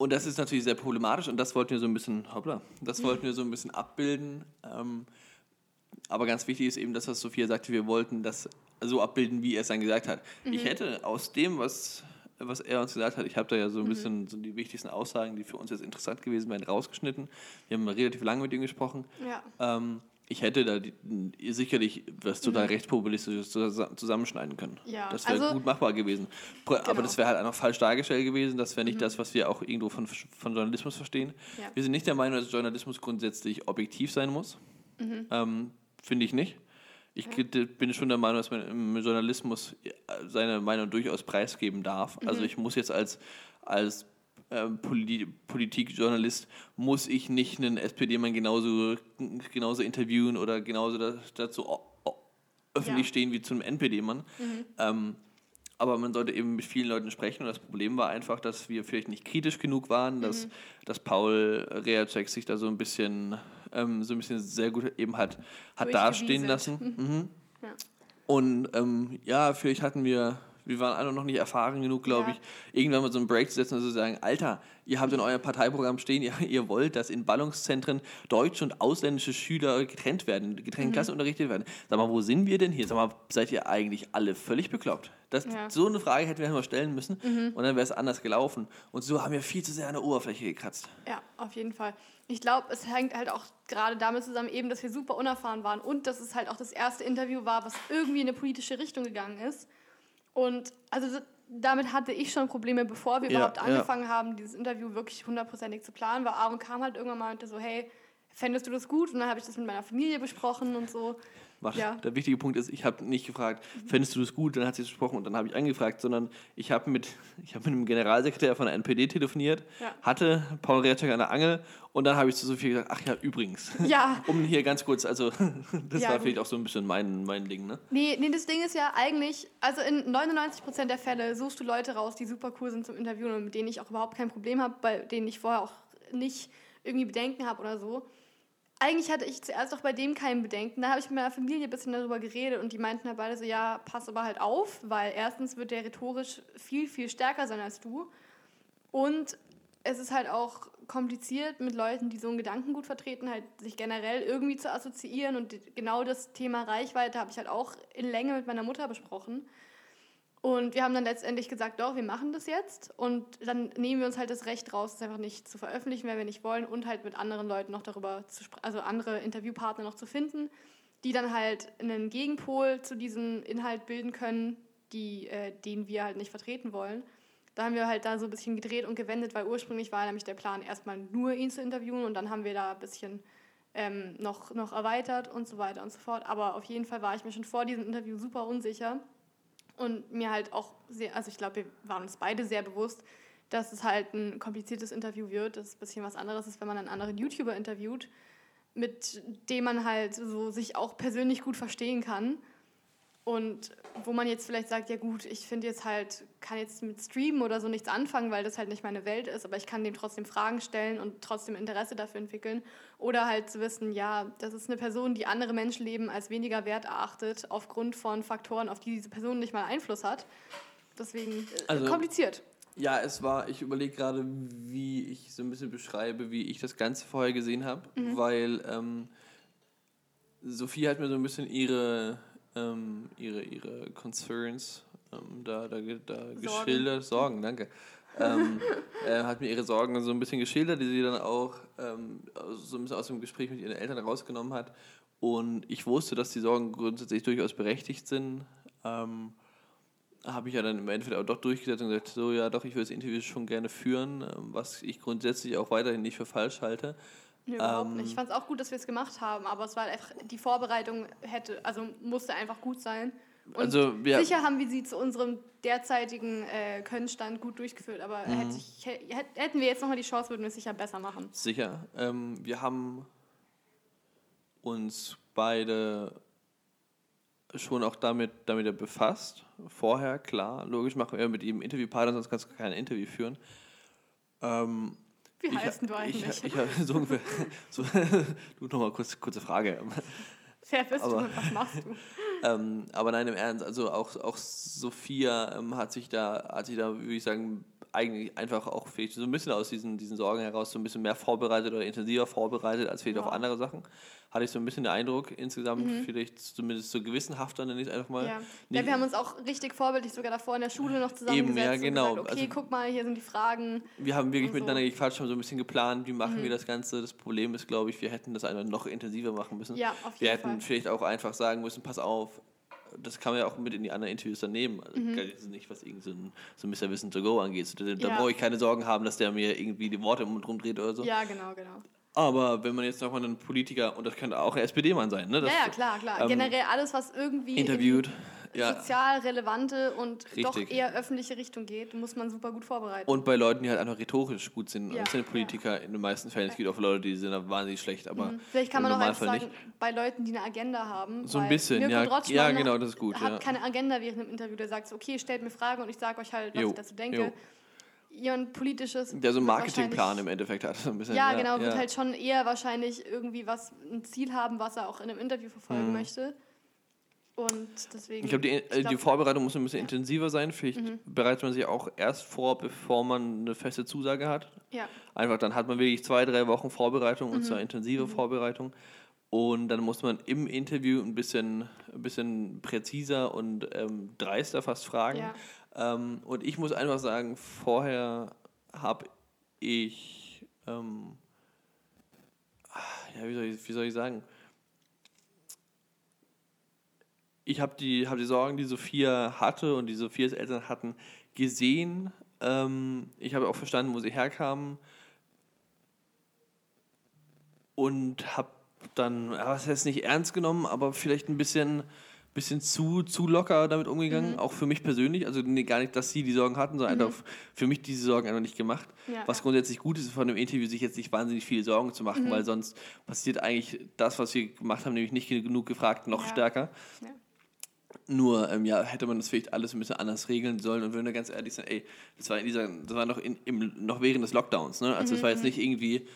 [SPEAKER 1] und das ist natürlich sehr problematisch und das wollten wir so ein bisschen, hoppla, das wollten wir so ein bisschen abbilden. Ähm, aber ganz wichtig ist eben das, was Sophia sagte, wir wollten das so abbilden, wie er es dann gesagt hat. Mhm. Ich hätte aus dem, was, was er uns gesagt hat, ich habe da ja so ein mhm. bisschen so die wichtigsten Aussagen, die für uns jetzt interessant gewesen wären, rausgeschnitten. Wir haben relativ lange mit ihm gesprochen. Ja. Ähm, ich hätte da die, sicherlich was total mhm. rechtspopulistisches zusammenschneiden können. Ja, das wäre also, gut machbar gewesen. Aber genau. das wäre halt einfach falsch dargestellt gewesen. Das wäre nicht mhm. das, was wir auch irgendwo von, von Journalismus verstehen. Ja. Wir sind nicht der Meinung, dass Journalismus grundsätzlich objektiv sein muss. Mhm. Ähm, Finde ich nicht. Ich ja. bin schon der Meinung, dass man im Journalismus seine Meinung durchaus preisgeben darf. Also mhm. Ich muss jetzt als, als Politikjournalist muss ich nicht einen SPD-Mann genauso, genauso interviewen oder genauso dazu öffentlich ja. stehen wie zum NPD-Mann. Mhm. Ähm, aber man sollte eben mit vielen Leuten sprechen und das Problem war einfach, dass wir vielleicht nicht kritisch genug waren, dass, mhm. dass Paul Reacek sich da so ein bisschen ähm, so ein bisschen sehr gut eben hat, hat dastehen lassen. Mhm. Ja. Und ähm, ja, vielleicht hatten wir wir waren alle noch nicht erfahren genug, glaube ja. ich, irgendwann mal so einen Break zu setzen und zu sagen, Alter, ihr habt in eurem Parteiprogramm stehen, ihr, ihr wollt, dass in Ballungszentren deutsche und ausländische Schüler getrennt werden, getrennte mhm. Klassen unterrichtet werden. Sag mal, wo sind wir denn hier? Sag mal, seid ihr eigentlich alle völlig bekloppt? Das, ja. So eine Frage hätten wir mal stellen müssen mhm. und dann wäre es anders gelaufen. Und so haben wir viel zu sehr an der Oberfläche gekratzt.
[SPEAKER 2] Ja, auf jeden Fall. Ich glaube, es hängt halt auch gerade damit zusammen, eben, dass wir super unerfahren waren und dass es halt auch das erste Interview war, was irgendwie in eine politische Richtung gegangen ist. Und also damit hatte ich schon Probleme, bevor wir ja, überhaupt angefangen ja. haben, dieses Interview wirklich hundertprozentig zu planen, weil Aaron kam halt irgendwann mal und so, hey, fändest du das gut? Und dann habe ich das mit meiner Familie besprochen und so.
[SPEAKER 1] Was, ja. Der wichtige Punkt ist, ich habe nicht gefragt, fändest du das gut? Dann hat sie es besprochen und dann habe ich angefragt, sondern ich habe mit, hab mit dem Generalsekretär von der NPD telefoniert, ja. hatte Paul Rehrcheck an der Angel und dann habe ich zu Sophie gesagt, ach ja, übrigens. Ja. um hier ganz kurz, also das ja, war vielleicht auch so ein bisschen mein, mein Ding, ne?
[SPEAKER 2] Nee, nee, das Ding ist ja eigentlich, also in 99% der Fälle suchst du Leute raus, die super cool sind zum Interviewen und mit denen ich auch überhaupt kein Problem habe, bei denen ich vorher auch nicht irgendwie Bedenken habe oder so eigentlich hatte ich zuerst auch bei dem kein Bedenken. Da habe ich mit meiner Familie ein bisschen darüber geredet und die meinten halt beide so, ja, pass aber halt auf, weil erstens wird der rhetorisch viel, viel stärker sein als du. Und es ist halt auch kompliziert, mit Leuten, die so einen Gedankengut vertreten, halt sich generell irgendwie zu assoziieren. Und genau das Thema Reichweite habe ich halt auch in Länge mit meiner Mutter besprochen. Und wir haben dann letztendlich gesagt, doch, wir machen das jetzt. Und dann nehmen wir uns halt das Recht raus, es einfach nicht zu veröffentlichen, wenn wir nicht wollen. Und halt mit anderen Leuten noch darüber zu sprechen, also andere Interviewpartner noch zu finden, die dann halt einen Gegenpol zu diesem Inhalt bilden können, die, äh, den wir halt nicht vertreten wollen. Da haben wir halt da so ein bisschen gedreht und gewendet, weil ursprünglich war nämlich der Plan, erstmal nur ihn zu interviewen und dann haben wir da ein bisschen ähm, noch, noch erweitert und so weiter und so fort. Aber auf jeden Fall war ich mir schon vor diesem Interview super unsicher und mir halt auch sehr, also ich glaube, wir waren uns beide sehr bewusst, dass es halt ein kompliziertes Interview wird, dass es ein bisschen was anderes ist, wenn man einen anderen YouTuber interviewt, mit dem man halt so sich auch persönlich gut verstehen kann. Und wo man jetzt vielleicht sagt, ja gut, ich finde jetzt halt, kann jetzt mit Streamen oder so nichts anfangen, weil das halt nicht meine Welt ist, aber ich kann dem trotzdem Fragen stellen und trotzdem Interesse dafür entwickeln. Oder halt zu wissen, ja, das ist eine Person, die andere Menschenleben als weniger wert erachtet, aufgrund von Faktoren, auf die diese Person nicht mal Einfluss hat. Deswegen äh, also, kompliziert.
[SPEAKER 1] Ja, es war, ich überlege gerade, wie ich so ein bisschen beschreibe, wie ich das Ganze vorher gesehen habe, mhm. weil ähm, Sophie hat mir so ein bisschen ihre ähm, ihre, ihre Concerns ähm, da, da, da Sorgen. geschildert. Sorgen, danke. ähm, äh, hat mir ihre Sorgen so ein bisschen geschildert, die sie dann auch ähm, so ein bisschen aus dem Gespräch mit ihren Eltern rausgenommen hat. Und ich wusste, dass die Sorgen grundsätzlich durchaus berechtigt sind. Ähm, habe ich ja dann im Endeffekt auch doch durchgesetzt und gesagt, so ja doch, ich würde das Interview schon gerne führen, ähm, was ich grundsätzlich auch weiterhin nicht für falsch halte.
[SPEAKER 2] Nee, überhaupt ähm, nicht. Ich fand es auch gut, dass wir es gemacht haben, aber es war einfach, die Vorbereitung hätte, also musste einfach gut sein. Und also, ja. sicher haben wir sie zu unserem derzeitigen äh, Könnenstand gut durchgeführt, aber mhm. hätte ich, hätten wir jetzt nochmal die Chance, würden wir es sicher besser machen.
[SPEAKER 1] Sicher. Ähm, wir haben uns beide schon auch damit, damit befasst. Vorher, klar, logisch machen wir mit ihm Interviewpartner, sonst kannst du kein Interview führen. Ähm, wie heißt du eigentlich? Ich, ich, ich so ungefähr. So, du nochmal kurz, kurze Frage. Wer bist aber, du und was machst du? ähm, aber nein, im Ernst, also auch, auch Sophia ähm, hat sich da, hat sich da, würde ich sagen, eigentlich einfach auch vielleicht so ein bisschen aus diesen, diesen Sorgen heraus so ein bisschen mehr vorbereitet oder intensiver vorbereitet als vielleicht ja. auf andere Sachen. Hatte ich so ein bisschen den Eindruck, insgesamt mhm. vielleicht zumindest so gewissenhafter, nenne ich es einfach mal.
[SPEAKER 2] Ja. ja. wir haben uns auch richtig vorbildlich sogar davor in der Schule noch zusammengesetzt Eben, ja, genau. gesagt, okay, also, guck mal, hier sind die Fragen.
[SPEAKER 1] Wir haben wirklich miteinander so. gequatscht, haben so ein bisschen geplant, wie machen mhm. wir das Ganze. Das Problem ist, glaube ich, wir hätten das einfach noch intensiver machen müssen. Ja, auf jeden wir hätten Fall. vielleicht auch einfach sagen müssen, pass auf, das kann man ja auch mit in die anderen Interviews dann nehmen. Also mhm. nicht, was irgendwie so ein, so ein Mr. Wissen to Go angeht. Da, da ja. brauche ich keine Sorgen haben, dass der mir irgendwie die Worte im Mund rumdreht oder so.
[SPEAKER 2] Ja, genau, genau.
[SPEAKER 1] Aber wenn man jetzt nochmal einen Politiker, und das könnte auch ein SPD-Mann sein, ne?
[SPEAKER 2] Das, ja, ja, klar, klar. Ähm, Generell alles, was irgendwie
[SPEAKER 1] interviewt
[SPEAKER 2] ja. sozial relevante und Richtig. doch eher öffentliche Richtung geht, muss man super gut vorbereiten.
[SPEAKER 1] Und bei Leuten, die halt einfach rhetorisch gut sind. Ja. Das sind Politiker ja. in den meisten Fällen. Es gibt auch Leute, die sind wahnsinnig schlecht, aber mhm.
[SPEAKER 2] Vielleicht kann man auch einfach sagen, nicht. bei Leuten, die eine Agenda haben.
[SPEAKER 1] So ein bisschen, ja. Ja, genau, das ist gut.
[SPEAKER 2] hat keine Agenda während einem Interview, der sagt, okay, stellt mir Fragen und ich sage euch halt, was jo. ich dazu denke. Jo ihren politisches.
[SPEAKER 1] Der so einen Marketingplan im Endeffekt hat.
[SPEAKER 2] So ein bisschen, ja, genau, ja. wird halt schon eher wahrscheinlich irgendwie was, ein Ziel haben, was er auch in einem Interview verfolgen mhm. möchte. Und deswegen.
[SPEAKER 1] Ich glaube, die, äh, die Vorbereitung muss ein bisschen ja. intensiver sein. Vielleicht mhm. bereitet man sich auch erst vor, bevor man eine feste Zusage hat.
[SPEAKER 2] Ja.
[SPEAKER 1] Einfach dann hat man wirklich zwei, drei Wochen Vorbereitung mhm. und zwar intensive mhm. Vorbereitung. Und dann muss man im Interview ein bisschen, ein bisschen präziser und ähm, dreister fast fragen. Ja. Ähm, und ich muss einfach sagen, vorher habe ich, ähm, ja, wie soll, ich, wie soll ich sagen, ich habe die, hab die Sorgen, die Sophia hatte und die Sophias Eltern hatten, gesehen. Ähm, ich habe auch verstanden, wo sie herkamen. Und habe dann, was heißt nicht ernst genommen, aber vielleicht ein bisschen bisschen zu, zu locker damit umgegangen, mhm. auch für mich persönlich. Also nee, gar nicht, dass sie die Sorgen hatten, sondern mhm. einfach für mich diese Sorgen einfach nicht gemacht. Ja. Was grundsätzlich gut ist, von einem Interview sich jetzt nicht wahnsinnig viele Sorgen zu machen, mhm. weil sonst passiert eigentlich das, was wir gemacht haben, nämlich nicht genug gefragt, noch ja. stärker. Ja. Nur ähm, ja, hätte man das vielleicht alles ein bisschen anders regeln sollen und wenn wir ganz ehrlich sind, ey, das war in dieser, das war noch in, im, noch während des Lockdowns, ne? Also es war jetzt mhm. nicht irgendwie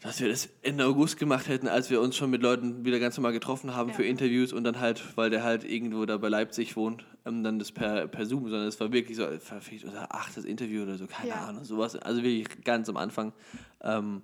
[SPEAKER 1] dass wir das Ende August gemacht hätten, als wir uns schon mit Leuten wieder ganz normal getroffen haben ja. für Interviews und dann halt, weil der halt irgendwo da bei Leipzig wohnt, ähm, dann das per, per Zoom, sondern es war wirklich so, vielleicht unser achtes Interview oder so, keine ja. Ahnung, sowas. Also wirklich ganz am Anfang. Ähm,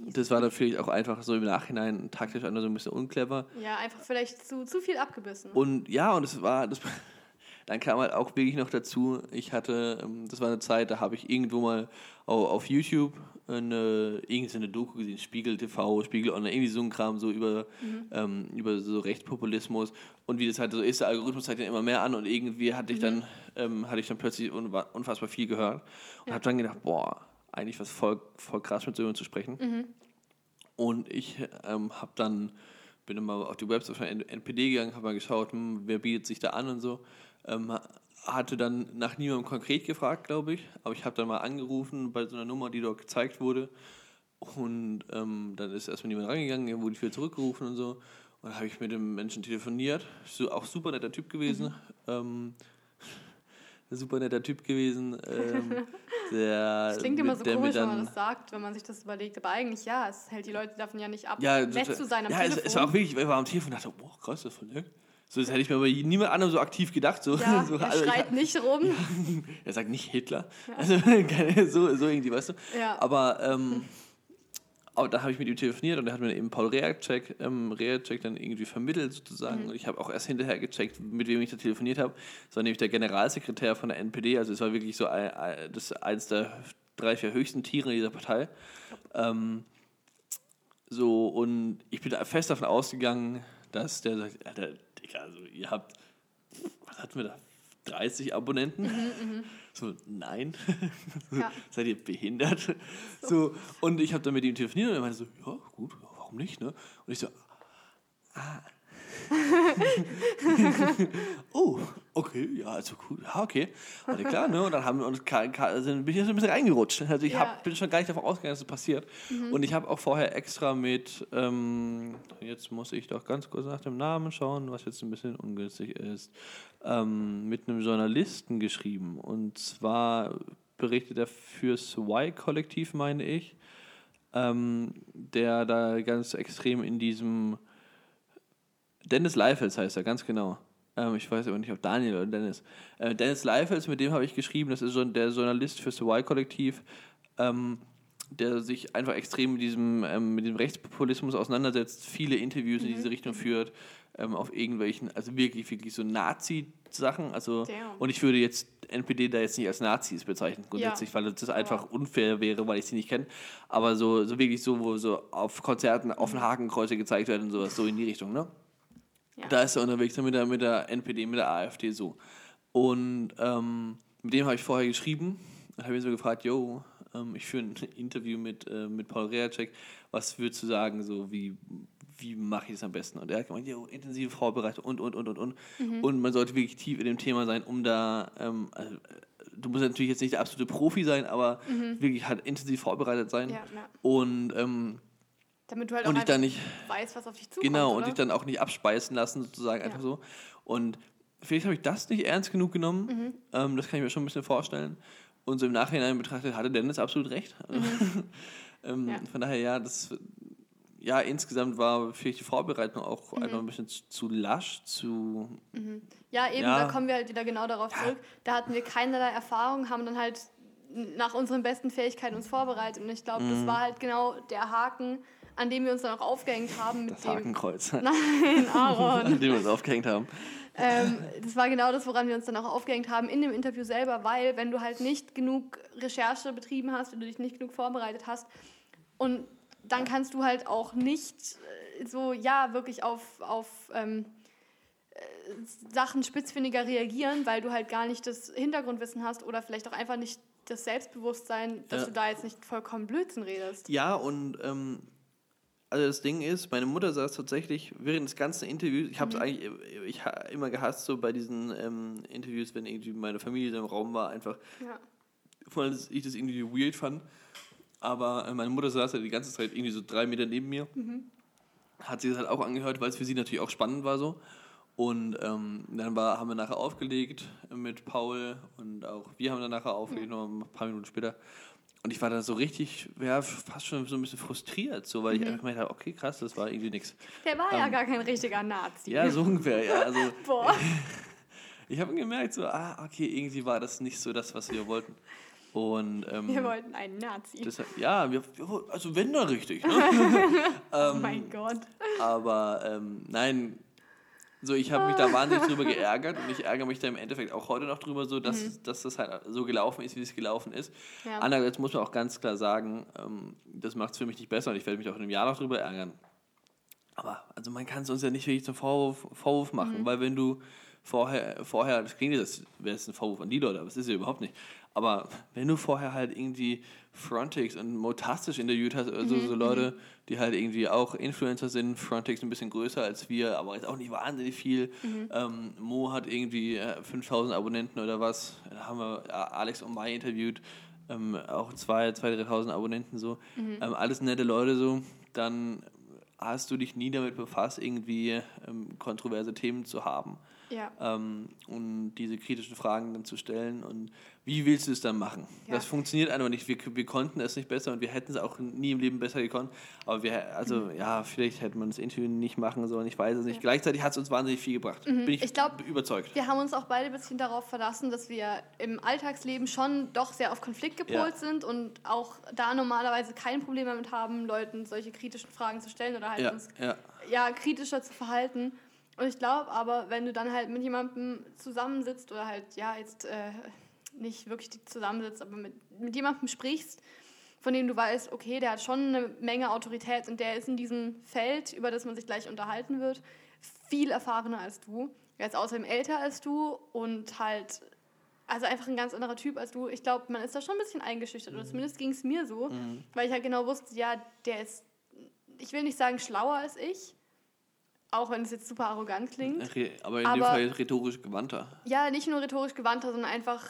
[SPEAKER 1] das war dann vielleicht auch einfach so im Nachhinein taktisch einfach so ein bisschen unclever.
[SPEAKER 2] Ja, einfach vielleicht zu, zu viel abgebissen.
[SPEAKER 1] Und ja, und es war, das, dann kam halt auch wirklich noch dazu, ich hatte, ähm, das war eine Zeit, da habe ich irgendwo mal auf YouTube eine, irgendeine Doku gesehen, Spiegel TV, Spiegel Online, irgendwie so ein Kram, so über, mhm. ähm, über so Rechtspopulismus und wie das halt so ist, der Algorithmus zeigt ja immer mehr an und irgendwie hatte ich dann, mhm. ähm, hatte ich dann plötzlich unfassbar viel gehört und ja. habe dann gedacht, boah, eigentlich was voll, voll krass mit so jemandem zu sprechen. Mhm. Und ich ähm, habe dann, bin dann mal auf die Website von NPD gegangen, habe mal geschaut, hm, wer bietet sich da an und so. Ähm, hatte dann nach niemandem konkret gefragt, glaube ich, aber ich habe dann mal angerufen bei so einer Nummer, die dort gezeigt wurde. Und ähm, dann ist erstmal niemand rangegangen, wurde wieder zurückgerufen und so. Und dann habe ich mit dem Menschen telefoniert. So, auch super netter Typ gewesen. Mhm. Ähm, super netter Typ gewesen. Ähm, der,
[SPEAKER 2] das klingt immer so komisch, wenn man das sagt, wenn man sich das überlegt. Aber eigentlich ja, es hält die Leute davon ja nicht ab,
[SPEAKER 1] ja,
[SPEAKER 2] nett zu sein
[SPEAKER 1] am ja, Telefon. Ja, es, war auch wirklich, ich war am Telefon und dachte, boah, krass, das voll nett. So, das hätte ich mir aber niemand anderem so aktiv gedacht. So,
[SPEAKER 2] ja,
[SPEAKER 1] so,
[SPEAKER 2] er also, schreit ja, nicht rum.
[SPEAKER 1] er sagt nicht Hitler. Also, so, so irgendwie, weißt du.
[SPEAKER 2] Ja.
[SPEAKER 1] Aber ähm, aber da habe ich mit ihm telefoniert und er hat mir eben Paul Reaccheck, ähm, Reaccheck dann irgendwie vermittelt sozusagen. Mhm. Und ich habe auch erst hinterher gecheckt, mit wem ich da telefoniert habe. Das war nämlich der Generalsekretär von der NPD. Also es war wirklich so ein, ein, das eins der drei, vier höchsten Tiere dieser Partei. Ähm, so, und ich bin fest davon ausgegangen, dass der sagt, Alter, Digga, also ihr habt, was hatten wir da? 30 Abonnenten. Mhm, mhm. So, nein. Ja. Seid ihr behindert? So. so und ich habe dann mit ihm telefoniert und er meinte so, ja, gut, warum nicht? Ne? Und ich so, ah, oh, okay, ja, also cool, ja, okay. Alles klar, ne? Und dann haben wir uns, also bin ich so ein bisschen reingerutscht. Also ich ja. hab, bin schon gar nicht davon ausgegangen, dass das passiert. Mhm. Und ich habe auch vorher extra mit, ähm, jetzt muss ich doch ganz kurz nach dem Namen schauen, was jetzt ein bisschen ungünstig ist, ähm, mit einem Journalisten geschrieben. Und zwar berichtet er fürs Y-Kollektiv, meine ich, ähm, der da ganz extrem in diesem Dennis Leifels heißt er, ganz genau. Ähm, ich weiß aber nicht, ob Daniel oder Dennis. Äh, Dennis Leifels, mit dem habe ich geschrieben, das ist so der Journalist fürs Y-Kollektiv, ähm, der sich einfach extrem mit diesem, ähm, mit dem Rechtspopulismus auseinandersetzt, viele Interviews mhm. in diese Richtung führt, ähm, auf irgendwelchen, also wirklich, wirklich so Nazi-Sachen. Also, und ich würde jetzt NPD da jetzt nicht als Nazis bezeichnen, grundsätzlich, ja. weil das einfach unfair wäre, weil ich sie nicht kenne. Aber so, so wirklich so, wo so auf Konzerten offen Hakenkreuze gezeigt werden und sowas, so in die Richtung, ne? Ja. Da ist er unterwegs mit der, mit der NPD, mit der AfD so. Und ähm, mit dem habe ich vorher geschrieben und habe ihn so gefragt, yo, ähm, ich führe ein Interview mit, äh, mit Paul Reacek, was würdest du sagen, so wie, wie mache ich das am besten? Und er hat gemeint, yo, intensive Vorbereitung und, und, und, und, und. Mhm. Und man sollte wirklich tief in dem Thema sein, um da, ähm, also, du musst natürlich jetzt nicht der absolute Profi sein, aber mhm. wirklich halt intensiv vorbereitet sein. Ja, ja. Und ähm,
[SPEAKER 2] damit du halt
[SPEAKER 1] und
[SPEAKER 2] auch
[SPEAKER 1] ich dann nicht,
[SPEAKER 2] weißt, was auf dich zukommt.
[SPEAKER 1] Genau,
[SPEAKER 2] oder?
[SPEAKER 1] und dich dann auch nicht abspeisen lassen, sozusagen, ja. einfach so. Und vielleicht habe ich das nicht ernst genug genommen. Mhm. Ähm, das kann ich mir schon ein bisschen vorstellen. Und so im Nachhinein betrachtet hatte Dennis absolut recht. Mhm. ähm, ja. Von daher, ja, das ja, insgesamt war vielleicht die Vorbereitung auch mhm. einfach ein bisschen zu, zu lasch, zu.
[SPEAKER 2] Mhm. Ja, eben, ja. da kommen wir halt wieder genau darauf zurück. Da hatten wir keinerlei Erfahrung, haben dann halt nach unseren besten Fähigkeiten uns vorbereitet. Und ich glaube, mhm. das war halt genau der Haken, an dem wir uns dann auch aufgehängt haben.
[SPEAKER 1] Mit das dem Hakenkreuz.
[SPEAKER 2] Nein, Aaron.
[SPEAKER 1] an dem wir uns aufgehängt haben.
[SPEAKER 2] Ähm, das war genau das, woran wir uns dann auch aufgehängt haben in dem Interview selber, weil wenn du halt nicht genug Recherche betrieben hast, wenn du dich nicht genug vorbereitet hast und dann kannst du halt auch nicht äh, so, ja, wirklich auf, auf ähm, äh, Sachen spitzfindiger reagieren, weil du halt gar nicht das Hintergrundwissen hast oder vielleicht auch einfach nicht das Selbstbewusstsein, dass ja. du da jetzt nicht vollkommen Blödsinn redest.
[SPEAKER 1] Ja, und ähm, also das Ding ist, meine Mutter saß tatsächlich während des ganzen Interviews, ich habe es mhm. eigentlich ich immer gehasst, so bei diesen ähm, Interviews, wenn irgendwie meine Familie im Raum war, einfach, ja. vor allem, dass ich das irgendwie weird fand. Aber äh, meine Mutter saß ja die ganze Zeit irgendwie so drei Meter neben mir. Mhm. Hat sie das halt auch angehört, weil es für sie natürlich auch spannend war so. Und ähm, dann war, haben wir nachher aufgelegt mit Paul und auch wir haben dann nachher aufgelegt, ja. noch ein paar Minuten später. Und ich war da so richtig, ja, fast schon so ein bisschen frustriert, so, weil mhm. ich einfach gedacht habe, okay, krass, das war irgendwie nichts.
[SPEAKER 2] Der war ähm, ja gar kein richtiger Nazi.
[SPEAKER 1] Ja, so ungefähr, ja. Also, Boah. ich habe gemerkt, so, ah, okay, irgendwie war das nicht so das, was wir wollten. Und, ähm,
[SPEAKER 2] wir wollten einen Nazi.
[SPEAKER 1] Deshalb, ja, wir, also wenn da richtig. Ne?
[SPEAKER 2] ähm, oh mein Gott.
[SPEAKER 1] Aber ähm, nein, so, ich habe mich da wahnsinnig drüber geärgert und ich ärgere mich da im Endeffekt auch heute noch drüber, so, dass, mhm. dass das halt so gelaufen ist, wie es gelaufen ist. Ja. Andererseits muss man auch ganz klar sagen, ähm, das macht es für mich nicht besser und ich werde mich auch in einem Jahr noch drüber ärgern. Aber also man kann es uns ja nicht wirklich zum Vorwurf, Vorwurf machen, mhm. weil wenn du vorher, vorher, das klingt jetzt, wäre es ein Vorwurf an die Leute, aber es ist ja überhaupt nicht. Aber wenn du vorher halt irgendwie Frontex und Motastisch interviewt hast, also mhm. so Leute, mhm. die halt irgendwie auch Influencer sind, Frontex ein bisschen größer als wir, aber jetzt auch nicht wahnsinnig viel. Mhm. Ähm, Mo hat irgendwie 5000 äh, Abonnenten oder was. Da haben wir Alex und Mai interviewt, ähm, auch 2.000, 3.000 Abonnenten so. Mhm. Ähm, alles nette Leute so. Dann hast du dich nie damit befasst, irgendwie ähm, kontroverse Themen zu haben.
[SPEAKER 2] Ja.
[SPEAKER 1] Ähm, und diese kritischen Fragen dann zu stellen und wie willst du es dann machen?
[SPEAKER 2] Ja.
[SPEAKER 1] Das funktioniert einfach nicht. Wir, wir konnten es nicht besser und wir hätten es auch nie im Leben besser gekonnt. Aber wir, also
[SPEAKER 2] Mhm.
[SPEAKER 1] ja, vielleicht hätte man das Interview nicht machen sollen, ich weiß es nicht. Gleichzeitig hat es uns wahnsinnig viel gebracht. Bin ich,
[SPEAKER 2] Mhm. Ich glaub,
[SPEAKER 1] überzeugt.
[SPEAKER 2] Wir haben uns auch beide ein bisschen darauf verlassen, dass wir im Alltagsleben schon doch sehr auf Konflikt gepolt
[SPEAKER 1] Ja.
[SPEAKER 2] sind und auch da normalerweise kein Problem damit haben, Leuten solche kritischen Fragen zu stellen oder halt
[SPEAKER 1] Ja,
[SPEAKER 2] uns
[SPEAKER 1] ja.
[SPEAKER 2] ja, kritischer zu verhalten. Und ich glaube aber, wenn du dann halt mit jemandem zusammensitzt oder halt, ja, jetzt äh, nicht wirklich zusammensitzt, aber mit, mit jemandem sprichst, von dem du weißt, okay, der hat schon eine Menge Autorität und der ist in diesem Feld, über das man sich gleich unterhalten wird, viel erfahrener als du. Er ist außerdem älter als du und halt, also einfach ein ganz anderer Typ als du. Ich glaube, man ist da schon ein bisschen eingeschüchtert. Oder zumindest ging es mir so, weil ich halt genau wusste, ja, der ist, ich will nicht sagen schlauer als ich, auch wenn es jetzt super arrogant klingt.
[SPEAKER 1] Aber in dem
[SPEAKER 2] Aber-
[SPEAKER 1] Fall rhetorisch gewandter.
[SPEAKER 2] Ja, nicht nur rhetorisch gewandter, sondern einfach,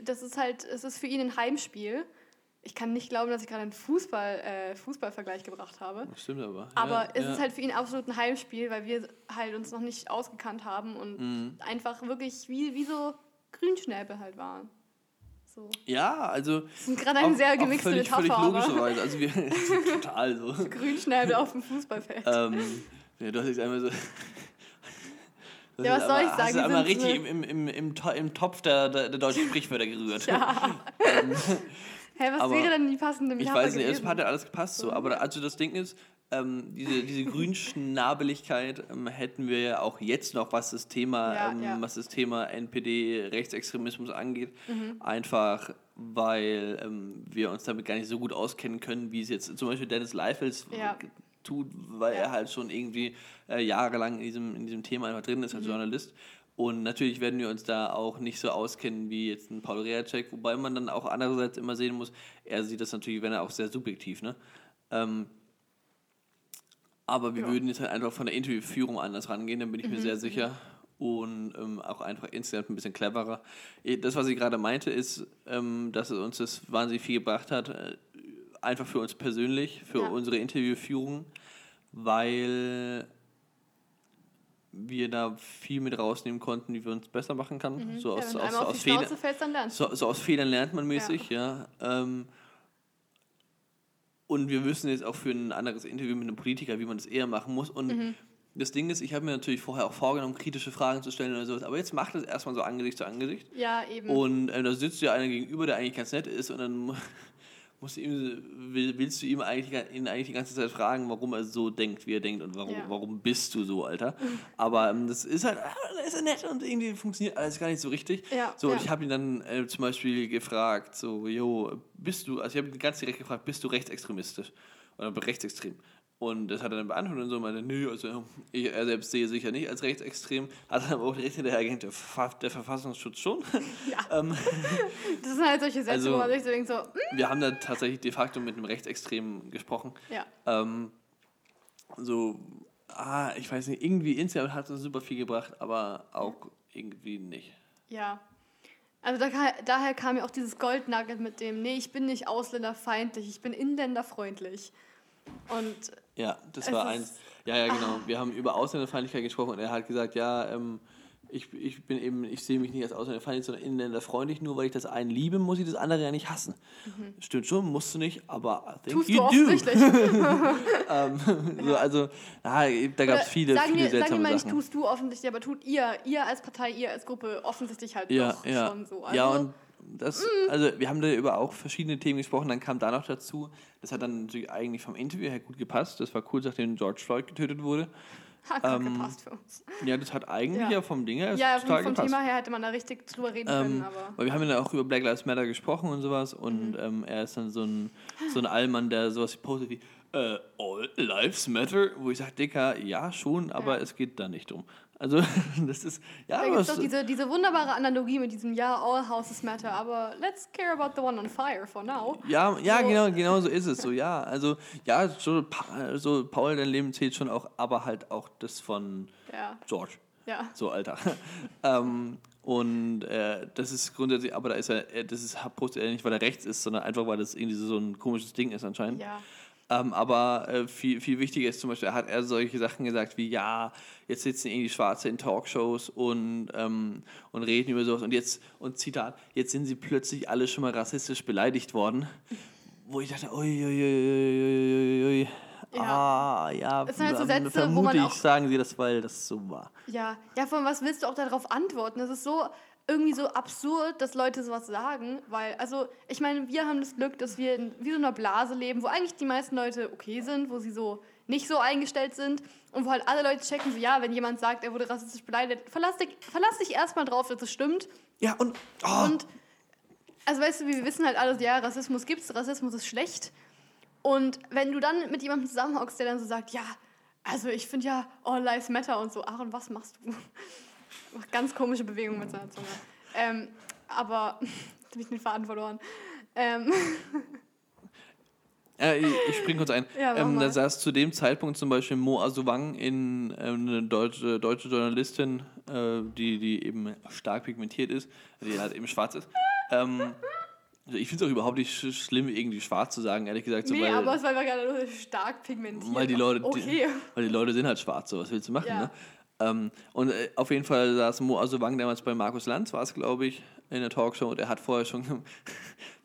[SPEAKER 2] das ist halt, es ist für ihn ein Heimspiel. Ich kann nicht glauben, dass ich gerade einen Fußball, äh, Fußballvergleich gebracht habe.
[SPEAKER 1] Das stimmt aber.
[SPEAKER 2] Aber
[SPEAKER 1] ja,
[SPEAKER 2] es
[SPEAKER 1] ja.
[SPEAKER 2] ist halt für ihn absolut ein Heimspiel, weil wir halt uns noch nicht ausgekannt haben und
[SPEAKER 1] Mhm.
[SPEAKER 2] einfach wirklich wie, wie so Grünschnäbel halt waren. So.
[SPEAKER 1] Ja, also.
[SPEAKER 2] Das ist gerade eine sehr gemixte
[SPEAKER 1] völlig,
[SPEAKER 2] Metapher,
[SPEAKER 1] völlig logischerweise. Also wir total so.
[SPEAKER 2] Grünschnäbel auf dem Fußballfeld.
[SPEAKER 1] ähm, ja, du hast jetzt einmal so. Du
[SPEAKER 2] Ja, was soll ich sagen?
[SPEAKER 1] Hast du einmal richtig im, im, im, im, im Topf der, der, der deutschen Sprichwörter gerührt.
[SPEAKER 2] ja. Hä, was
[SPEAKER 1] aber
[SPEAKER 2] wäre denn die passende
[SPEAKER 1] Ich
[SPEAKER 2] Metapher
[SPEAKER 1] weiß nicht, es
[SPEAKER 2] gewesen?
[SPEAKER 1] hat ja alles gepasst so. Aber also das Ding ist, ähm, diese, diese Grünschnabeligkeit ähm, hätten wir ja auch jetzt noch, was das Thema,
[SPEAKER 2] Ja,
[SPEAKER 1] ähm,
[SPEAKER 2] ja.
[SPEAKER 1] was das Thema NPD, Rechtsextremismus angeht.
[SPEAKER 2] Mhm.
[SPEAKER 1] Einfach weil ähm, wir uns damit gar nicht so gut auskennen können, wie es jetzt zum Beispiel Dennis Leifels
[SPEAKER 2] Ja.
[SPEAKER 1] Tut, weil er halt schon irgendwie äh, jahrelang in diesem, in diesem Thema einfach drin ist
[SPEAKER 2] Mhm.
[SPEAKER 1] als Journalist. Und natürlich werden wir uns da auch nicht so auskennen wie jetzt ein Paul Reacek, wobei man dann auch andererseits immer sehen muss, er sieht das natürlich, wenn er auch sehr subjektiv, ne? Ähm, aber wir
[SPEAKER 2] Ja.
[SPEAKER 1] würden jetzt halt einfach von der Interviewführung anders rangehen, dann bin ich mir sehr sicher. Und ähm, auch einfach insgesamt ein bisschen cleverer. Eh, Das, was ich gerade meinte, ist, ähm, dass es uns das wahnsinnig viel gebracht hat, äh, einfach für uns persönlich, für
[SPEAKER 2] Ja.
[SPEAKER 1] unsere Interviewführung, weil wir da viel mit rausnehmen konnten, wie wir uns besser machen kann. So
[SPEAKER 2] Mhm. ja,
[SPEAKER 1] aus,
[SPEAKER 2] du
[SPEAKER 1] aus, aus Fehlern. So, so aus Fehlern lernt man mäßig, ja. Ähm, und wir wissen jetzt auch für ein anderes Interview mit einem Politiker, wie man das eher machen muss. Und
[SPEAKER 2] Mhm.
[SPEAKER 1] das Ding ist, ich habe mir natürlich vorher auch vorgenommen, kritische Fragen zu stellen oder sowas, aber jetzt macht das erstmal so Angesicht zu Angesicht.
[SPEAKER 2] Ja, eben.
[SPEAKER 1] Und äh, da sitzt ja einer gegenüber, der eigentlich ganz nett ist und dann musst du ihm, will, willst du ihm eigentlich, ihn eigentlich die ganze Zeit fragen, warum er so denkt, wie er denkt und warum,
[SPEAKER 2] Ja.
[SPEAKER 1] warum bist du so, Alter. Aber ähm, das ist halt, da ist er nett und irgendwie funktioniert alles gar nicht so richtig.
[SPEAKER 2] Ja,
[SPEAKER 1] so, und
[SPEAKER 2] ja.
[SPEAKER 1] ich habe ihn dann äh, zum Beispiel gefragt, so, jo, bist du, also ich habe ihn ganz direkt gefragt, bist du rechtsextremistisch oder rechtsextrem? Und das hat er dann beantwortet und so, meinte, nö, also ich, er selbst sehe sich ja nicht als rechtsextrem, hat dann aber auch direkt hinterher gehängt, der, Verfa- der Verfassungsschutz schon.
[SPEAKER 2] Ja.
[SPEAKER 1] ähm,
[SPEAKER 2] Das sind halt solche Sätze,
[SPEAKER 1] Also-
[SPEAKER 2] wo man sich so denkt, so, hm,
[SPEAKER 1] wir haben da tatsächlich de facto mit einem Rechtsextremen gesprochen.
[SPEAKER 2] ja.
[SPEAKER 1] Ähm, so, ah, ich weiß nicht, irgendwie insgesamt hat es uns super viel gebracht, aber auch irgendwie nicht.
[SPEAKER 2] Ja. Also da, daher kam ja auch dieses Goldnugget mit dem, nee, ich bin nicht ausländerfeindlich, ich bin inländerfreundlich. Und
[SPEAKER 1] Ja, das
[SPEAKER 2] Es
[SPEAKER 1] war
[SPEAKER 2] Ah.
[SPEAKER 1] eins. Ja, ja, genau. Wir haben über Ausländerfeindlichkeit gesprochen und er hat gesagt, ja, ähm, ich, ich bin eben, ich sehe mich nicht als ausländerfeindlich, sondern inländerfreundlich. Nur weil ich das eine liebe, muss ich das andere ja nicht hassen. Stimmt schon, musst du nicht, aber I think
[SPEAKER 2] Mhm. tust
[SPEAKER 1] you
[SPEAKER 2] du
[SPEAKER 1] do.
[SPEAKER 2] offensichtlich.
[SPEAKER 1] ähm, so, also, ja, da gab es viele,
[SPEAKER 2] sagen
[SPEAKER 1] viele
[SPEAKER 2] wir, sagen wir
[SPEAKER 1] seltsame
[SPEAKER 2] mal
[SPEAKER 1] Sachen.
[SPEAKER 2] tust du offensichtlich, aber tut ihr, ihr als Partei, ihr als Gruppe offensichtlich halt
[SPEAKER 1] ja,
[SPEAKER 2] doch
[SPEAKER 1] ja.
[SPEAKER 2] schon so. Also,
[SPEAKER 1] ja, und das, also wir haben da über auch verschiedene Themen gesprochen, dann kam da noch dazu, das hat dann natürlich eigentlich vom Interview her gut gepasst, das war cool, nachdem George Floyd getötet wurde.
[SPEAKER 2] hat
[SPEAKER 1] ähm,
[SPEAKER 2] gepasst für uns.
[SPEAKER 1] Ja, das hat eigentlich ja,
[SPEAKER 2] Ja.
[SPEAKER 1] vom Ding her
[SPEAKER 2] Ja, vom, vom. Thema her hätte man da richtig drüber reden können,
[SPEAKER 1] Ähm,
[SPEAKER 2] aber
[SPEAKER 1] weil wir haben ja auch über Black Lives Matter gesprochen und sowas und
[SPEAKER 2] Mhm.
[SPEAKER 1] ähm, er ist dann so ein, so ein Allmann, der sowas postet wie äh, All Lives Matter, wo ich sage, Dicker, ja schon, aber
[SPEAKER 2] Ja.
[SPEAKER 1] es geht da nicht um. Also das ist, ja,
[SPEAKER 2] da gibt es doch diese, diese wunderbare Analogie mit diesem Ja, all houses matter, aber let's care about the one on fire for now.
[SPEAKER 1] ja, ja
[SPEAKER 2] so-
[SPEAKER 1] genau, genau so ist es so, ja. Also ja, so, so Paul, dein Leben zählt schon auch, aber halt auch das von
[SPEAKER 2] Ja,
[SPEAKER 1] George.
[SPEAKER 2] ja.
[SPEAKER 1] So, Alter. ähm, und äh, das ist grundsätzlich, aber da ist er, äh, das ist postet er nicht, weil er rechts ist, sondern einfach, weil das irgendwie so ein komisches Ding ist anscheinend.
[SPEAKER 2] Ja.
[SPEAKER 1] Ähm, aber äh, viel, viel wichtiger ist zum Beispiel, hat er solche Sachen gesagt wie, ja, jetzt sitzen irgendwie Schwarze in Talkshows und, ähm, und reden über sowas und jetzt, und Zitat, jetzt sind sie plötzlich alle schon mal rassistisch beleidigt worden. Wo ich dachte, ui. Ja. Ah, ja,
[SPEAKER 2] das sind halt so Sätze,
[SPEAKER 1] vermute
[SPEAKER 2] wo man
[SPEAKER 1] ich,
[SPEAKER 2] auch
[SPEAKER 1] sagen sie das, weil das so war.
[SPEAKER 2] Ja, ja, von was willst du auch darauf antworten? Das ist so irgendwie so absurd, dass Leute sowas sagen, weil, also, ich meine, wir haben das Glück, dass wir in wie so einer Blase leben, wo eigentlich die meisten Leute okay sind, wo sie so nicht so eingestellt sind und wo halt alle Leute checken, so, ja, wenn jemand sagt, er wurde rassistisch beleidigt, verlass dich, verlass dich erstmal drauf, dass das stimmt.
[SPEAKER 1] Ja, und, oh.
[SPEAKER 2] Und, also, weißt du, wir wissen halt alles, ja, Rassismus gibt's, Rassismus ist schlecht. Und wenn du dann mit jemandem zusammenhockst, der dann so sagt, ja, also ich finde ja All Lives Matter und so, Aaron, was machst du? Macht ganz komische Bewegungen mit seiner Zunge. Ähm, aber, jetzt habe ich den Faden verloren. Ähm.
[SPEAKER 1] Äh, ich, ich springe kurz ein.
[SPEAKER 2] Ja,
[SPEAKER 1] ähm, da saß zu dem Zeitpunkt zum Beispiel Mo Asowang in ähm, eine deutsche, deutsche Journalistin, äh, die, die eben stark pigmentiert ist, die halt eben schwarz ist. Ähm, also ich finde es auch überhaupt nicht sch schlimm, irgendwie schwarz zu sagen, ehrlich gesagt. So,
[SPEAKER 2] Nee,
[SPEAKER 1] weil,
[SPEAKER 2] aber es war gerade nur stark pigmentiert.
[SPEAKER 1] weil die Leute,
[SPEAKER 2] Okay.
[SPEAKER 1] die, weil die Leute sind halt schwarz, so was willst du machen,
[SPEAKER 2] Ja.
[SPEAKER 1] ne? Ähm, und äh, auf jeden Fall saß Mo Asowang damals bei Markus Lanz, war es, glaube ich, in der Talkshow und er hat vorher schon,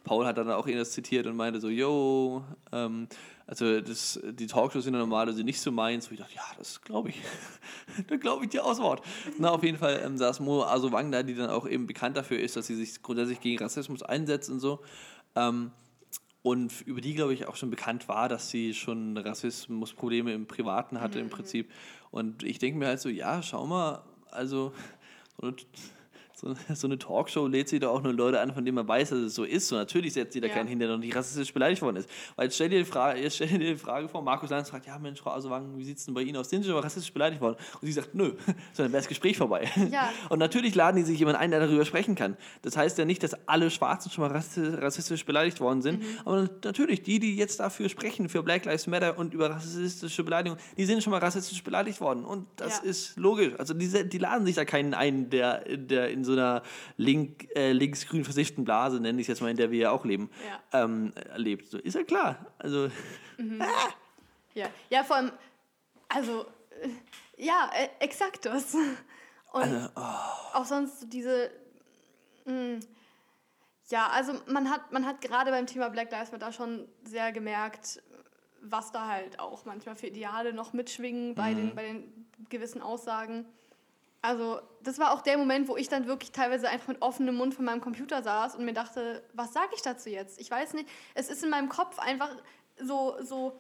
[SPEAKER 1] Paul hat dann auch ihn das zitiert und meinte so, yo, ähm, also das, die Talkshows sind ja normalerweise nicht so meins, wo ich dachte, ja, das glaube ich, da glaube ich dir aus Wort. Na, auf jeden Fall ähm, saß Mo Asowang da, die dann auch eben bekannt dafür ist, dass sie sich grundsätzlich gegen Rassismus einsetzt und so. Ähm, und über die, glaube ich, auch schon bekannt war, dass sie schon Rassismusprobleme im Privaten hatte im Prinzip. Und ich denke mir halt so, ja, schau mal, also so eine, so, so eine Talkshow lädt sie da auch nur Leute an, von denen man weiß, dass es so ist. Und natürlich setzt sie da
[SPEAKER 2] Ja.
[SPEAKER 1] keinen hin, der noch nicht rassistisch beleidigt worden ist. Weil jetzt stell dir die Frage, jetzt stell dir die Frage vor, Markus Lanz fragt, ja Mensch, Frau Asowang, wie sieht es denn bei Ihnen aus? Sind Sie schon mal rassistisch beleidigt worden? Und sie sagt, nö, sondern wäre das Gespräch vorbei.
[SPEAKER 2] Ja.
[SPEAKER 1] Und natürlich laden die sich jemand ein, der darüber sprechen kann. Das heißt ja nicht, dass alle Schwarzen schon mal rassi- rassistisch beleidigt worden sind,
[SPEAKER 2] Mhm.
[SPEAKER 1] aber natürlich, die, die jetzt dafür sprechen, für Black Lives Matter und über rassistische Beleidigung, die sind schon mal rassistisch beleidigt worden. Und das
[SPEAKER 2] Ja.
[SPEAKER 1] ist logisch. Also die, die laden sich da keinen ein, der, der in so einer link, äh, linksgrün versifften Blase, nenne ich es jetzt mal, in der wir ja auch leben,
[SPEAKER 2] Ja.
[SPEAKER 1] ähm, lebt. So, ist ja klar. Also,
[SPEAKER 2] Ja, ja vor allem, also, äh, ja, äh, exakt das. Und
[SPEAKER 1] Also, oh.
[SPEAKER 2] auch sonst so diese, mh, ja, also man hat, man hat gerade beim Thema Black Lives Matter schon sehr gemerkt, was da halt auch manchmal für Ideale noch mitschwingen bei, den, bei den gewissen Aussagen. Also das war auch der Moment, wo ich dann wirklich teilweise einfach mit offenem Mund vor meinem Computer saß und mir dachte, was sage ich dazu jetzt? Ich weiß nicht. Es ist in meinem Kopf einfach so, so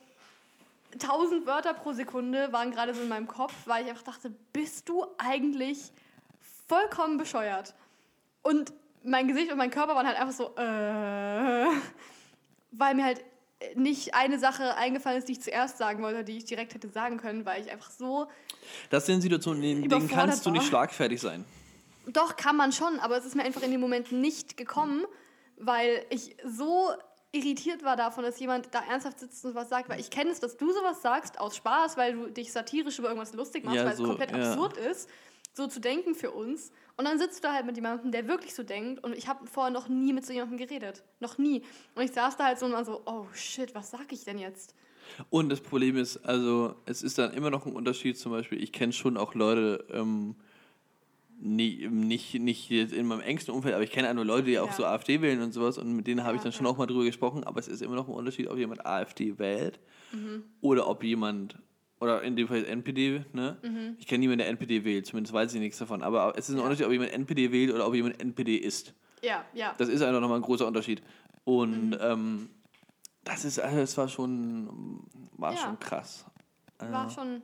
[SPEAKER 2] 1000 Wörter pro Sekunde waren gerade so in meinem Kopf, weil ich einfach dachte, bist du eigentlich vollkommen bescheuert? Und mein Gesicht und mein Körper waren halt einfach so, äh, weil mir halt nicht eine Sache eingefallen ist, die ich zuerst sagen wollte, die ich direkt hätte sagen können, weil ich einfach so
[SPEAKER 1] das sind Situationen, in denen kannst du nicht schlagfertig sein.
[SPEAKER 2] Doch, kann man schon, aber es ist mir einfach in dem Moment nicht gekommen, weil ich so irritiert war davon, dass jemand da ernsthaft sitzt und was sagt, weil ich kenne es, dass du sowas sagst aus Spaß, weil du dich satirisch über irgendwas lustig machst,
[SPEAKER 1] Ja,
[SPEAKER 2] weil
[SPEAKER 1] so,
[SPEAKER 2] es komplett
[SPEAKER 1] ja.
[SPEAKER 2] absurd ist, so zu denken für uns. Und dann sitzt du halt mit jemandem, der wirklich so denkt und ich habe vorher noch nie mit so jemandem geredet. Noch nie. Und ich saß da halt so und war so, oh shit, was sag ich denn jetzt?
[SPEAKER 1] Und das Problem ist, also es ist dann immer noch ein Unterschied, zum Beispiel, ich kenne schon auch Leute, ähm, nie, nicht, nicht jetzt in meinem engsten Umfeld, aber ich kenne einfach Leute, die auch
[SPEAKER 2] Ja.
[SPEAKER 1] so AfD wählen und sowas und mit denen habe ich
[SPEAKER 2] Ja,
[SPEAKER 1] dann schon
[SPEAKER 2] ja.
[SPEAKER 1] auch mal drüber gesprochen, aber es ist immer noch ein Unterschied, ob jemand AfD wählt
[SPEAKER 2] Mhm.
[SPEAKER 1] oder ob jemand, oder in dem Fall NPD, ne?
[SPEAKER 2] Mhm.
[SPEAKER 1] Ich kenne niemanden, der NPD wählt, zumindest weiß ich nichts davon, aber es ist ein Unterschied, ob jemand NPD wählt oder ob jemand NPD ist.
[SPEAKER 2] Ja, ja.
[SPEAKER 1] Das ist einfach nochmal ein großer Unterschied. Und
[SPEAKER 2] Mhm.
[SPEAKER 1] ähm, das ist, also das war schon, war
[SPEAKER 2] Ja.
[SPEAKER 1] schon krass.
[SPEAKER 2] War schon,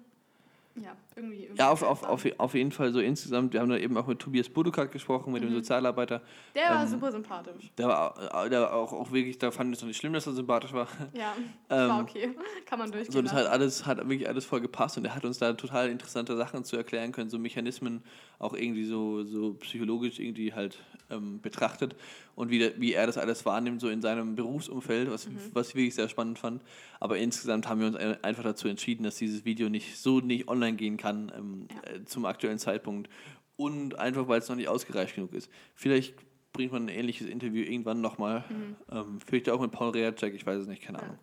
[SPEAKER 2] ja, irgendwie. irgendwie
[SPEAKER 1] Ja, auf, auf, auf, auf jeden Fall so insgesamt. Wir haben da eben auch mit Tobias Budukak gesprochen, mit dem Sozialarbeiter.
[SPEAKER 2] Der war
[SPEAKER 1] ähm,
[SPEAKER 2] super sympathisch.
[SPEAKER 1] Der war, der war auch, auch wirklich, da fand ich es noch nicht schlimm, dass er sympathisch war.
[SPEAKER 2] Ja, das war
[SPEAKER 1] Ähm,
[SPEAKER 2] okay. Kann man durchgehen.
[SPEAKER 1] So, das hat alles, hat wirklich alles voll gepasst und er hat uns da total interessante Sachen zu erklären können, so Mechanismen auch irgendwie so, so psychologisch irgendwie halt ähm, betrachtet und wie, der, wie er das alles wahrnimmt, so in seinem Berufsumfeld, was, was ich wirklich sehr spannend fand. Aber insgesamt haben wir uns ein- einfach dazu entschieden, dass dieses Video nicht so nicht online gehen kann ähm, äh, zum aktuellen Zeitpunkt und einfach, weil es noch nicht ausgereift genug ist. Vielleicht bringt man ein ähnliches Interview irgendwann nochmal, ähm, vielleicht auch mit Paul Reacek, ich weiß es nicht, keine Ahnung.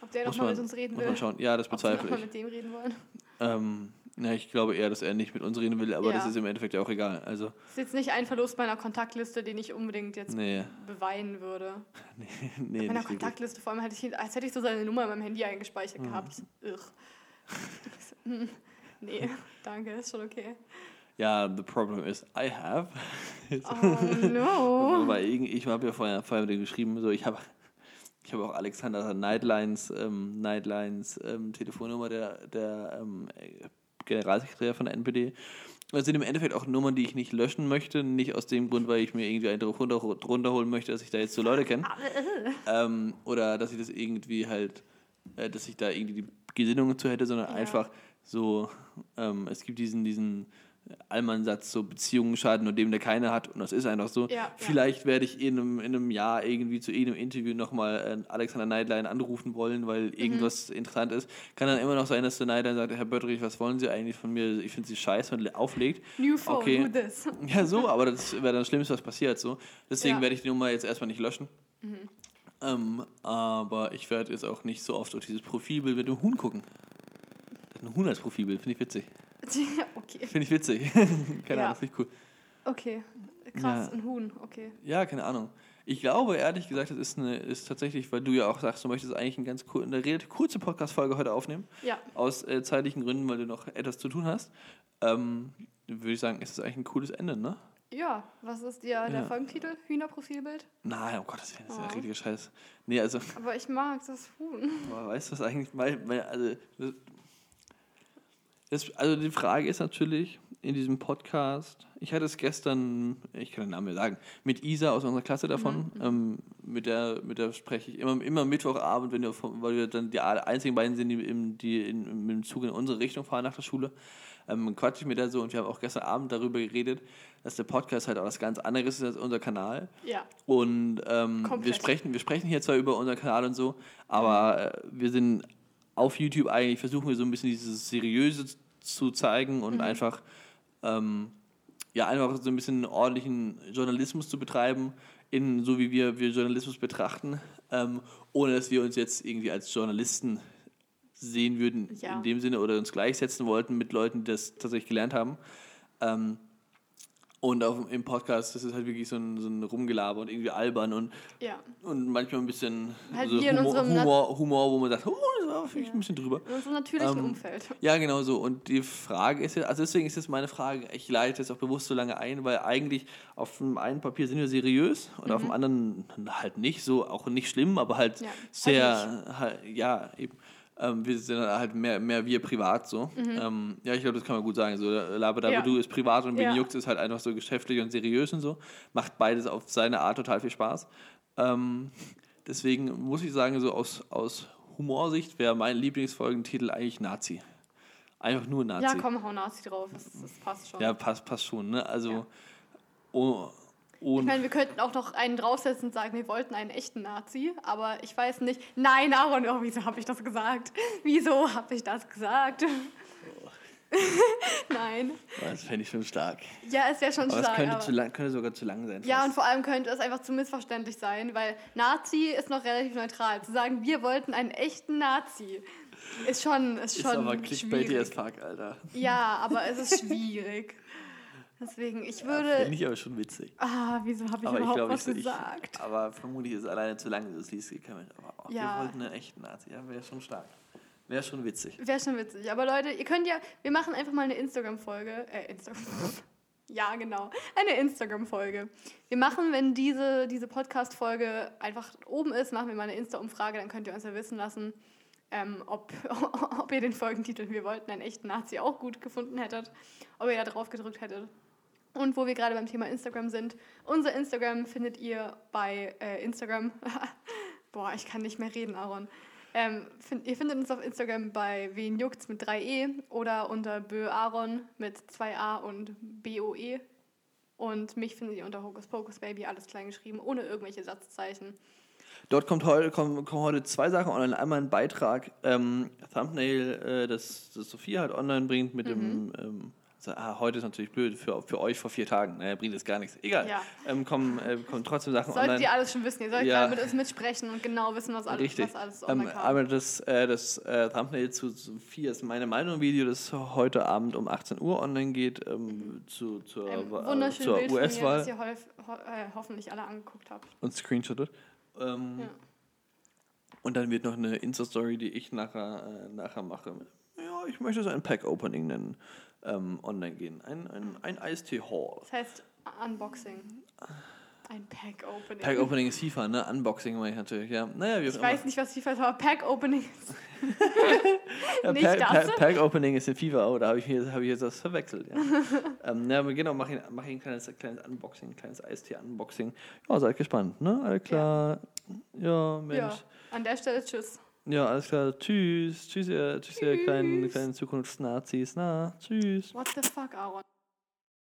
[SPEAKER 2] Ob der
[SPEAKER 1] Muss
[SPEAKER 2] noch mal
[SPEAKER 1] man-
[SPEAKER 2] mit uns reden
[SPEAKER 1] muss
[SPEAKER 2] will.
[SPEAKER 1] man schauen. Ja, das
[SPEAKER 2] Ob wir
[SPEAKER 1] bezweifle ich.
[SPEAKER 2] mit dem reden wollen.
[SPEAKER 1] Ähm, na, ich glaube eher, dass er nicht mit uns reden will, aber
[SPEAKER 2] Ja.
[SPEAKER 1] das ist im Endeffekt ja auch egal. Also,
[SPEAKER 2] Das ist jetzt nicht ein Verlust meiner Kontaktliste, den ich unbedingt jetzt
[SPEAKER 1] nee,
[SPEAKER 2] beweinen würde.
[SPEAKER 1] nee,
[SPEAKER 2] Meiner
[SPEAKER 1] nicht wirklich.
[SPEAKER 2] Kontaktliste, vor allem hätte ich, als hätte ich so seine Nummer in meinem Handy eingespeichert
[SPEAKER 1] Mhm.
[SPEAKER 2] gehabt. Irr. Nee, danke, ist schon okay.
[SPEAKER 1] Ja, the problem is, I have.
[SPEAKER 2] Oh no.
[SPEAKER 1] Ich, habe ja vorher, vorher geschrieben, so ich habe ich habe auch Alexander Nightlines, ähm, Nightlines ähm, Telefonnummer der, der ähm, Generalsekretär von der NPD. Das sind im Endeffekt auch Nummern, die ich nicht löschen möchte. Nicht aus dem Grund, weil ich mir irgendwie einen drunter, drunter holen möchte, dass ich da jetzt so Leute kenne. ähm, oder dass ich das irgendwie halt, äh, dass ich da irgendwie die Gesinnung zu hätte, sondern
[SPEAKER 2] Ja.
[SPEAKER 1] einfach so, ähm, es gibt diesen, diesen Allmann-Satz, so Beziehungen schaden nur dem, der keine hat. Und das ist einfach so.
[SPEAKER 2] Ja, ja.
[SPEAKER 1] Vielleicht werde ich in einem, in einem Jahr irgendwie zu irgendeinem Interview nochmal äh, Alexander Neidlein anrufen wollen, weil
[SPEAKER 2] Mhm.
[SPEAKER 1] irgendwas interessant ist. Kann dann immer noch sein, dass der Neidlein sagt, Herr Bötterich, was wollen Sie eigentlich von mir? Ich finde Sie scheiße und auflegt.
[SPEAKER 2] New phone,
[SPEAKER 1] Okay.
[SPEAKER 2] do this.
[SPEAKER 1] Ja, so, aber das wäre dann das Schlimmste, was passiert. So. Deswegen
[SPEAKER 2] Ja.
[SPEAKER 1] werde ich die Nummer jetzt erstmal nicht löschen. Ähm, aber ich werde jetzt auch nicht so oft auf dieses Profilbild mit dem Huhn gucken. Ist ein Huhn als Profilbild, finde ich witzig.
[SPEAKER 2] okay.
[SPEAKER 1] Finde ich witzig. keine
[SPEAKER 2] Ja.
[SPEAKER 1] Ahnung, finde ich cool.
[SPEAKER 2] Okay. Krass,
[SPEAKER 1] Ja.
[SPEAKER 2] ein Huhn, okay.
[SPEAKER 1] Ja, keine Ahnung. Ich glaube, ehrlich gesagt, das ist, eine, ist tatsächlich, weil du ja auch sagst, du möchtest eigentlich eine ganz kur eine relativ kurze Podcast-Folge heute aufnehmen.
[SPEAKER 2] Ja,
[SPEAKER 1] Aus äh, zeitlichen Gründen, weil du noch etwas zu tun hast. Ähm, würde ich sagen, ist das eigentlich ein cooles Ende, ne?
[SPEAKER 2] ja. Was ist dir der
[SPEAKER 1] Ja.
[SPEAKER 2] Folgentitel? Hühnerprofilbild?
[SPEAKER 1] Nein, um Gottes Willen, das ist ja
[SPEAKER 2] Oh.
[SPEAKER 1] richtiger Scheiß. Nee, also,
[SPEAKER 2] Aber ich mag das Huhn.
[SPEAKER 1] aber weißt du was eigentlich, weil, weil, also, das, also die Frage ist natürlich in diesem Podcast, ich hatte es gestern, ich kann den Namen ja sagen, mit Isa aus unserer Klasse davon, ähm, mit, der, mit der spreche ich immer, immer Mittwochabend, wenn wir, weil wir dann die einzigen beiden sind, die, im, die in, mit dem Zug in unsere Richtung fahren nach der Schule, ähm, quatsche ich mit der so und wir haben auch gestern Abend darüber geredet, dass der Podcast halt auch was ganz anderes ist als unser Kanal.
[SPEAKER 2] Ja.
[SPEAKER 1] Und ähm, wir, sprechen, wir sprechen hier zwar über unseren Kanal und so, aber äh, wir sind auf YouTube eigentlich, versuchen wir so ein bisschen dieses Seriöse zu zeigen und einfach, ähm, ja, einfach so ein bisschen ordentlichen Journalismus zu betreiben, in, so wie wir, wir Journalismus betrachten, ähm, ohne dass wir uns jetzt irgendwie als Journalisten sehen würden
[SPEAKER 2] Ja.
[SPEAKER 1] in dem Sinne oder uns gleichsetzen wollten mit Leuten, die das tatsächlich gelernt haben. Ähm, und auf, im Podcast, das ist halt wirklich so ein, so ein Rumgelaber und irgendwie albern und,
[SPEAKER 2] Ja.
[SPEAKER 1] und manchmal ein bisschen
[SPEAKER 2] Halt
[SPEAKER 1] so Humor, Humor, Humor, wo man sagt, oh, vielleicht ein bisschen drüber.
[SPEAKER 2] In unserem natürlichen
[SPEAKER 1] Ähm,
[SPEAKER 2] Umfeld.
[SPEAKER 1] Ja, genau so. Und die Frage ist ja, also deswegen ist jetzt meine Frage, ich leite jetzt auch bewusst so lange ein, weil eigentlich auf dem einen Papier sind wir seriös und auf dem anderen halt nicht, so auch nicht schlimm, aber halt
[SPEAKER 2] Mhm. Ja,
[SPEAKER 1] sehr, halt ja, eben. Ähm, wir sind halt mehr, mehr wir privat so. Ähm, ja, ich glaube, das kann man gut sagen. So, Labadaba
[SPEAKER 2] Mhm. Ja.
[SPEAKER 1] du ist privat und
[SPEAKER 2] Ja.
[SPEAKER 1] Benjux ist halt einfach so geschäftlich und seriös und so. Macht beides auf seine Art total viel Spaß. Ähm, deswegen muss ich sagen, so aus, aus Humorsicht wäre mein Lieblingsfolgentitel eigentlich Nazi. Einfach nur Nazi.
[SPEAKER 2] Ja, komm, hau Nazi drauf. Das, das passt schon.
[SPEAKER 1] Ja, passt, passt schon, ne? Also,
[SPEAKER 2] Ja.
[SPEAKER 1] oh,
[SPEAKER 2] Ich
[SPEAKER 1] und
[SPEAKER 2] meine, wir könnten auch noch einen draufsetzen und sagen, wir wollten einen echten Nazi, aber ich weiß nicht. Nein, Aaron, oh, wieso habe ich das gesagt? Wieso habe ich das gesagt? Nein.
[SPEAKER 1] das fände ich schon stark.
[SPEAKER 2] Ja, es wäre schon
[SPEAKER 1] Aber
[SPEAKER 2] stark.
[SPEAKER 1] könnte,
[SPEAKER 2] aber-
[SPEAKER 1] zu lang, könnte sogar zu lang sein.
[SPEAKER 2] Ja,
[SPEAKER 1] fast.
[SPEAKER 2] und vor allem könnte es einfach zu missverständlich sein, weil Nazi ist noch relativ neutral. Zu sagen, wir wollten einen echten Nazi, ist schon, ist
[SPEAKER 1] ist
[SPEAKER 2] schon
[SPEAKER 1] aber clickbaity as fuck, Alter.
[SPEAKER 2] Ja, aber es ist schwierig. Deswegen, ich
[SPEAKER 1] Finde
[SPEAKER 2] würde...
[SPEAKER 1] ich aber schon witzig.
[SPEAKER 2] Ah, wieso habe ich
[SPEAKER 1] aber ich
[SPEAKER 2] überhaupt
[SPEAKER 1] glaube,
[SPEAKER 2] was
[SPEAKER 1] ich, ich,
[SPEAKER 2] gesagt?
[SPEAKER 1] aber vermutlich ist es alleine zu lang, das liest gekommen. Aber oh,
[SPEAKER 2] Ja.
[SPEAKER 1] wir wollten einen echten Nazi. Ja, wäre schon stark. Wäre schon witzig.
[SPEAKER 2] Wäre schon witzig. Aber Leute, ihr könnt ja, wir machen einfach mal eine Instagram-Folge. Äh, Instagram. ja, genau. Eine Instagram-Folge. Wir machen, wenn diese, diese Podcast-Folge einfach oben ist, machen wir mal eine Insta-Umfrage, dann könnt ihr uns ja wissen lassen, ähm, ob, ob ihr den Folgentitel Wir wollten einen echten Nazi auch gut gefunden hättet, ob ihr da drauf gedrückt hättet. Und wo wir gerade beim Thema Instagram sind, unser Instagram findet ihr bei äh, Instagram. Boah, ich kann nicht mehr reden, Aaron. Ähm, find, ihr findet uns auf Instagram bei wen juckt's mit 3e oder unter böaaron mit 2a und boe. Und mich findet ihr unter Hocus Pocus Baby, alles klein geschrieben, ohne irgendwelche Satzzeichen.
[SPEAKER 1] Dort kommt heute, kommen, kommen heute zwei Sachen online. Einmal ein Beitrag, ähm, Thumbnail, äh, das, das Sophia halt online bringt mit dem ähm, So, ah, heute ist natürlich blöd für, für euch vor vier Tagen. Naja, bringt es gar nichts. Egal.
[SPEAKER 2] Ja.
[SPEAKER 1] Ähm, kommen, äh, kommen trotzdem Sachen
[SPEAKER 2] Solltet
[SPEAKER 1] online.
[SPEAKER 2] ihr alles schon wissen. Ihr sollt
[SPEAKER 1] Ja.
[SPEAKER 2] mit uns mitsprechen und genau wissen, was alles,
[SPEAKER 1] Richtig.
[SPEAKER 2] was alles
[SPEAKER 1] Ähm,
[SPEAKER 2] online kam.
[SPEAKER 1] aber das, äh, das äh, Thumbnail zu Sophia ist meine Meinung Video, das heute Abend um 18 Uhr online geht, ähm, zu, zur,
[SPEAKER 2] Ein
[SPEAKER 1] äh,
[SPEAKER 2] wunderschönes
[SPEAKER 1] zur US-Wahl
[SPEAKER 2] das ihr hof, ho äh, hoffentlich alle angeguckt habt.
[SPEAKER 1] und screenshottet. Ähm,
[SPEAKER 2] Ja.
[SPEAKER 1] Und dann wird noch eine Insta-Story, die ich nachher, äh, nachher mache. Ja, ich möchte es ein Pack-Opening nennen, ähm, online gehen. Ein, ein, ein Eistee-Haul.
[SPEAKER 2] Das heißt Unboxing. Ein Pack-Opening.
[SPEAKER 1] Pack-Opening ist FIFA, ne? Unboxing meine ich natürlich, ja. Naja, wie auch
[SPEAKER 2] ich
[SPEAKER 1] immer.
[SPEAKER 2] weiß nicht, was FIFA ist, aber Pack-Opening ist
[SPEAKER 1] Ja,
[SPEAKER 2] nicht
[SPEAKER 1] Pack,
[SPEAKER 2] das.
[SPEAKER 1] Pack, Pack-Opening ist in FIFA, oh, da habe ich, hier- hab ich jetzt das verwechselt, ja. ähm, ja, genau, mache ich, mach ich ein kleines, kleines Unboxing, ein kleines Eistee-Unboxing. Ja, seid gespannt, ne? Alles klar. Ja, Mensch.
[SPEAKER 2] Ja, an der Stelle tschüss.
[SPEAKER 1] Ja, alles klar. Tschüss. Tschüss, ihr, tschüss, ihr kleinen, kleinen Zukunftsnazis. Na, tschüss.
[SPEAKER 2] What the fuck, Aaron?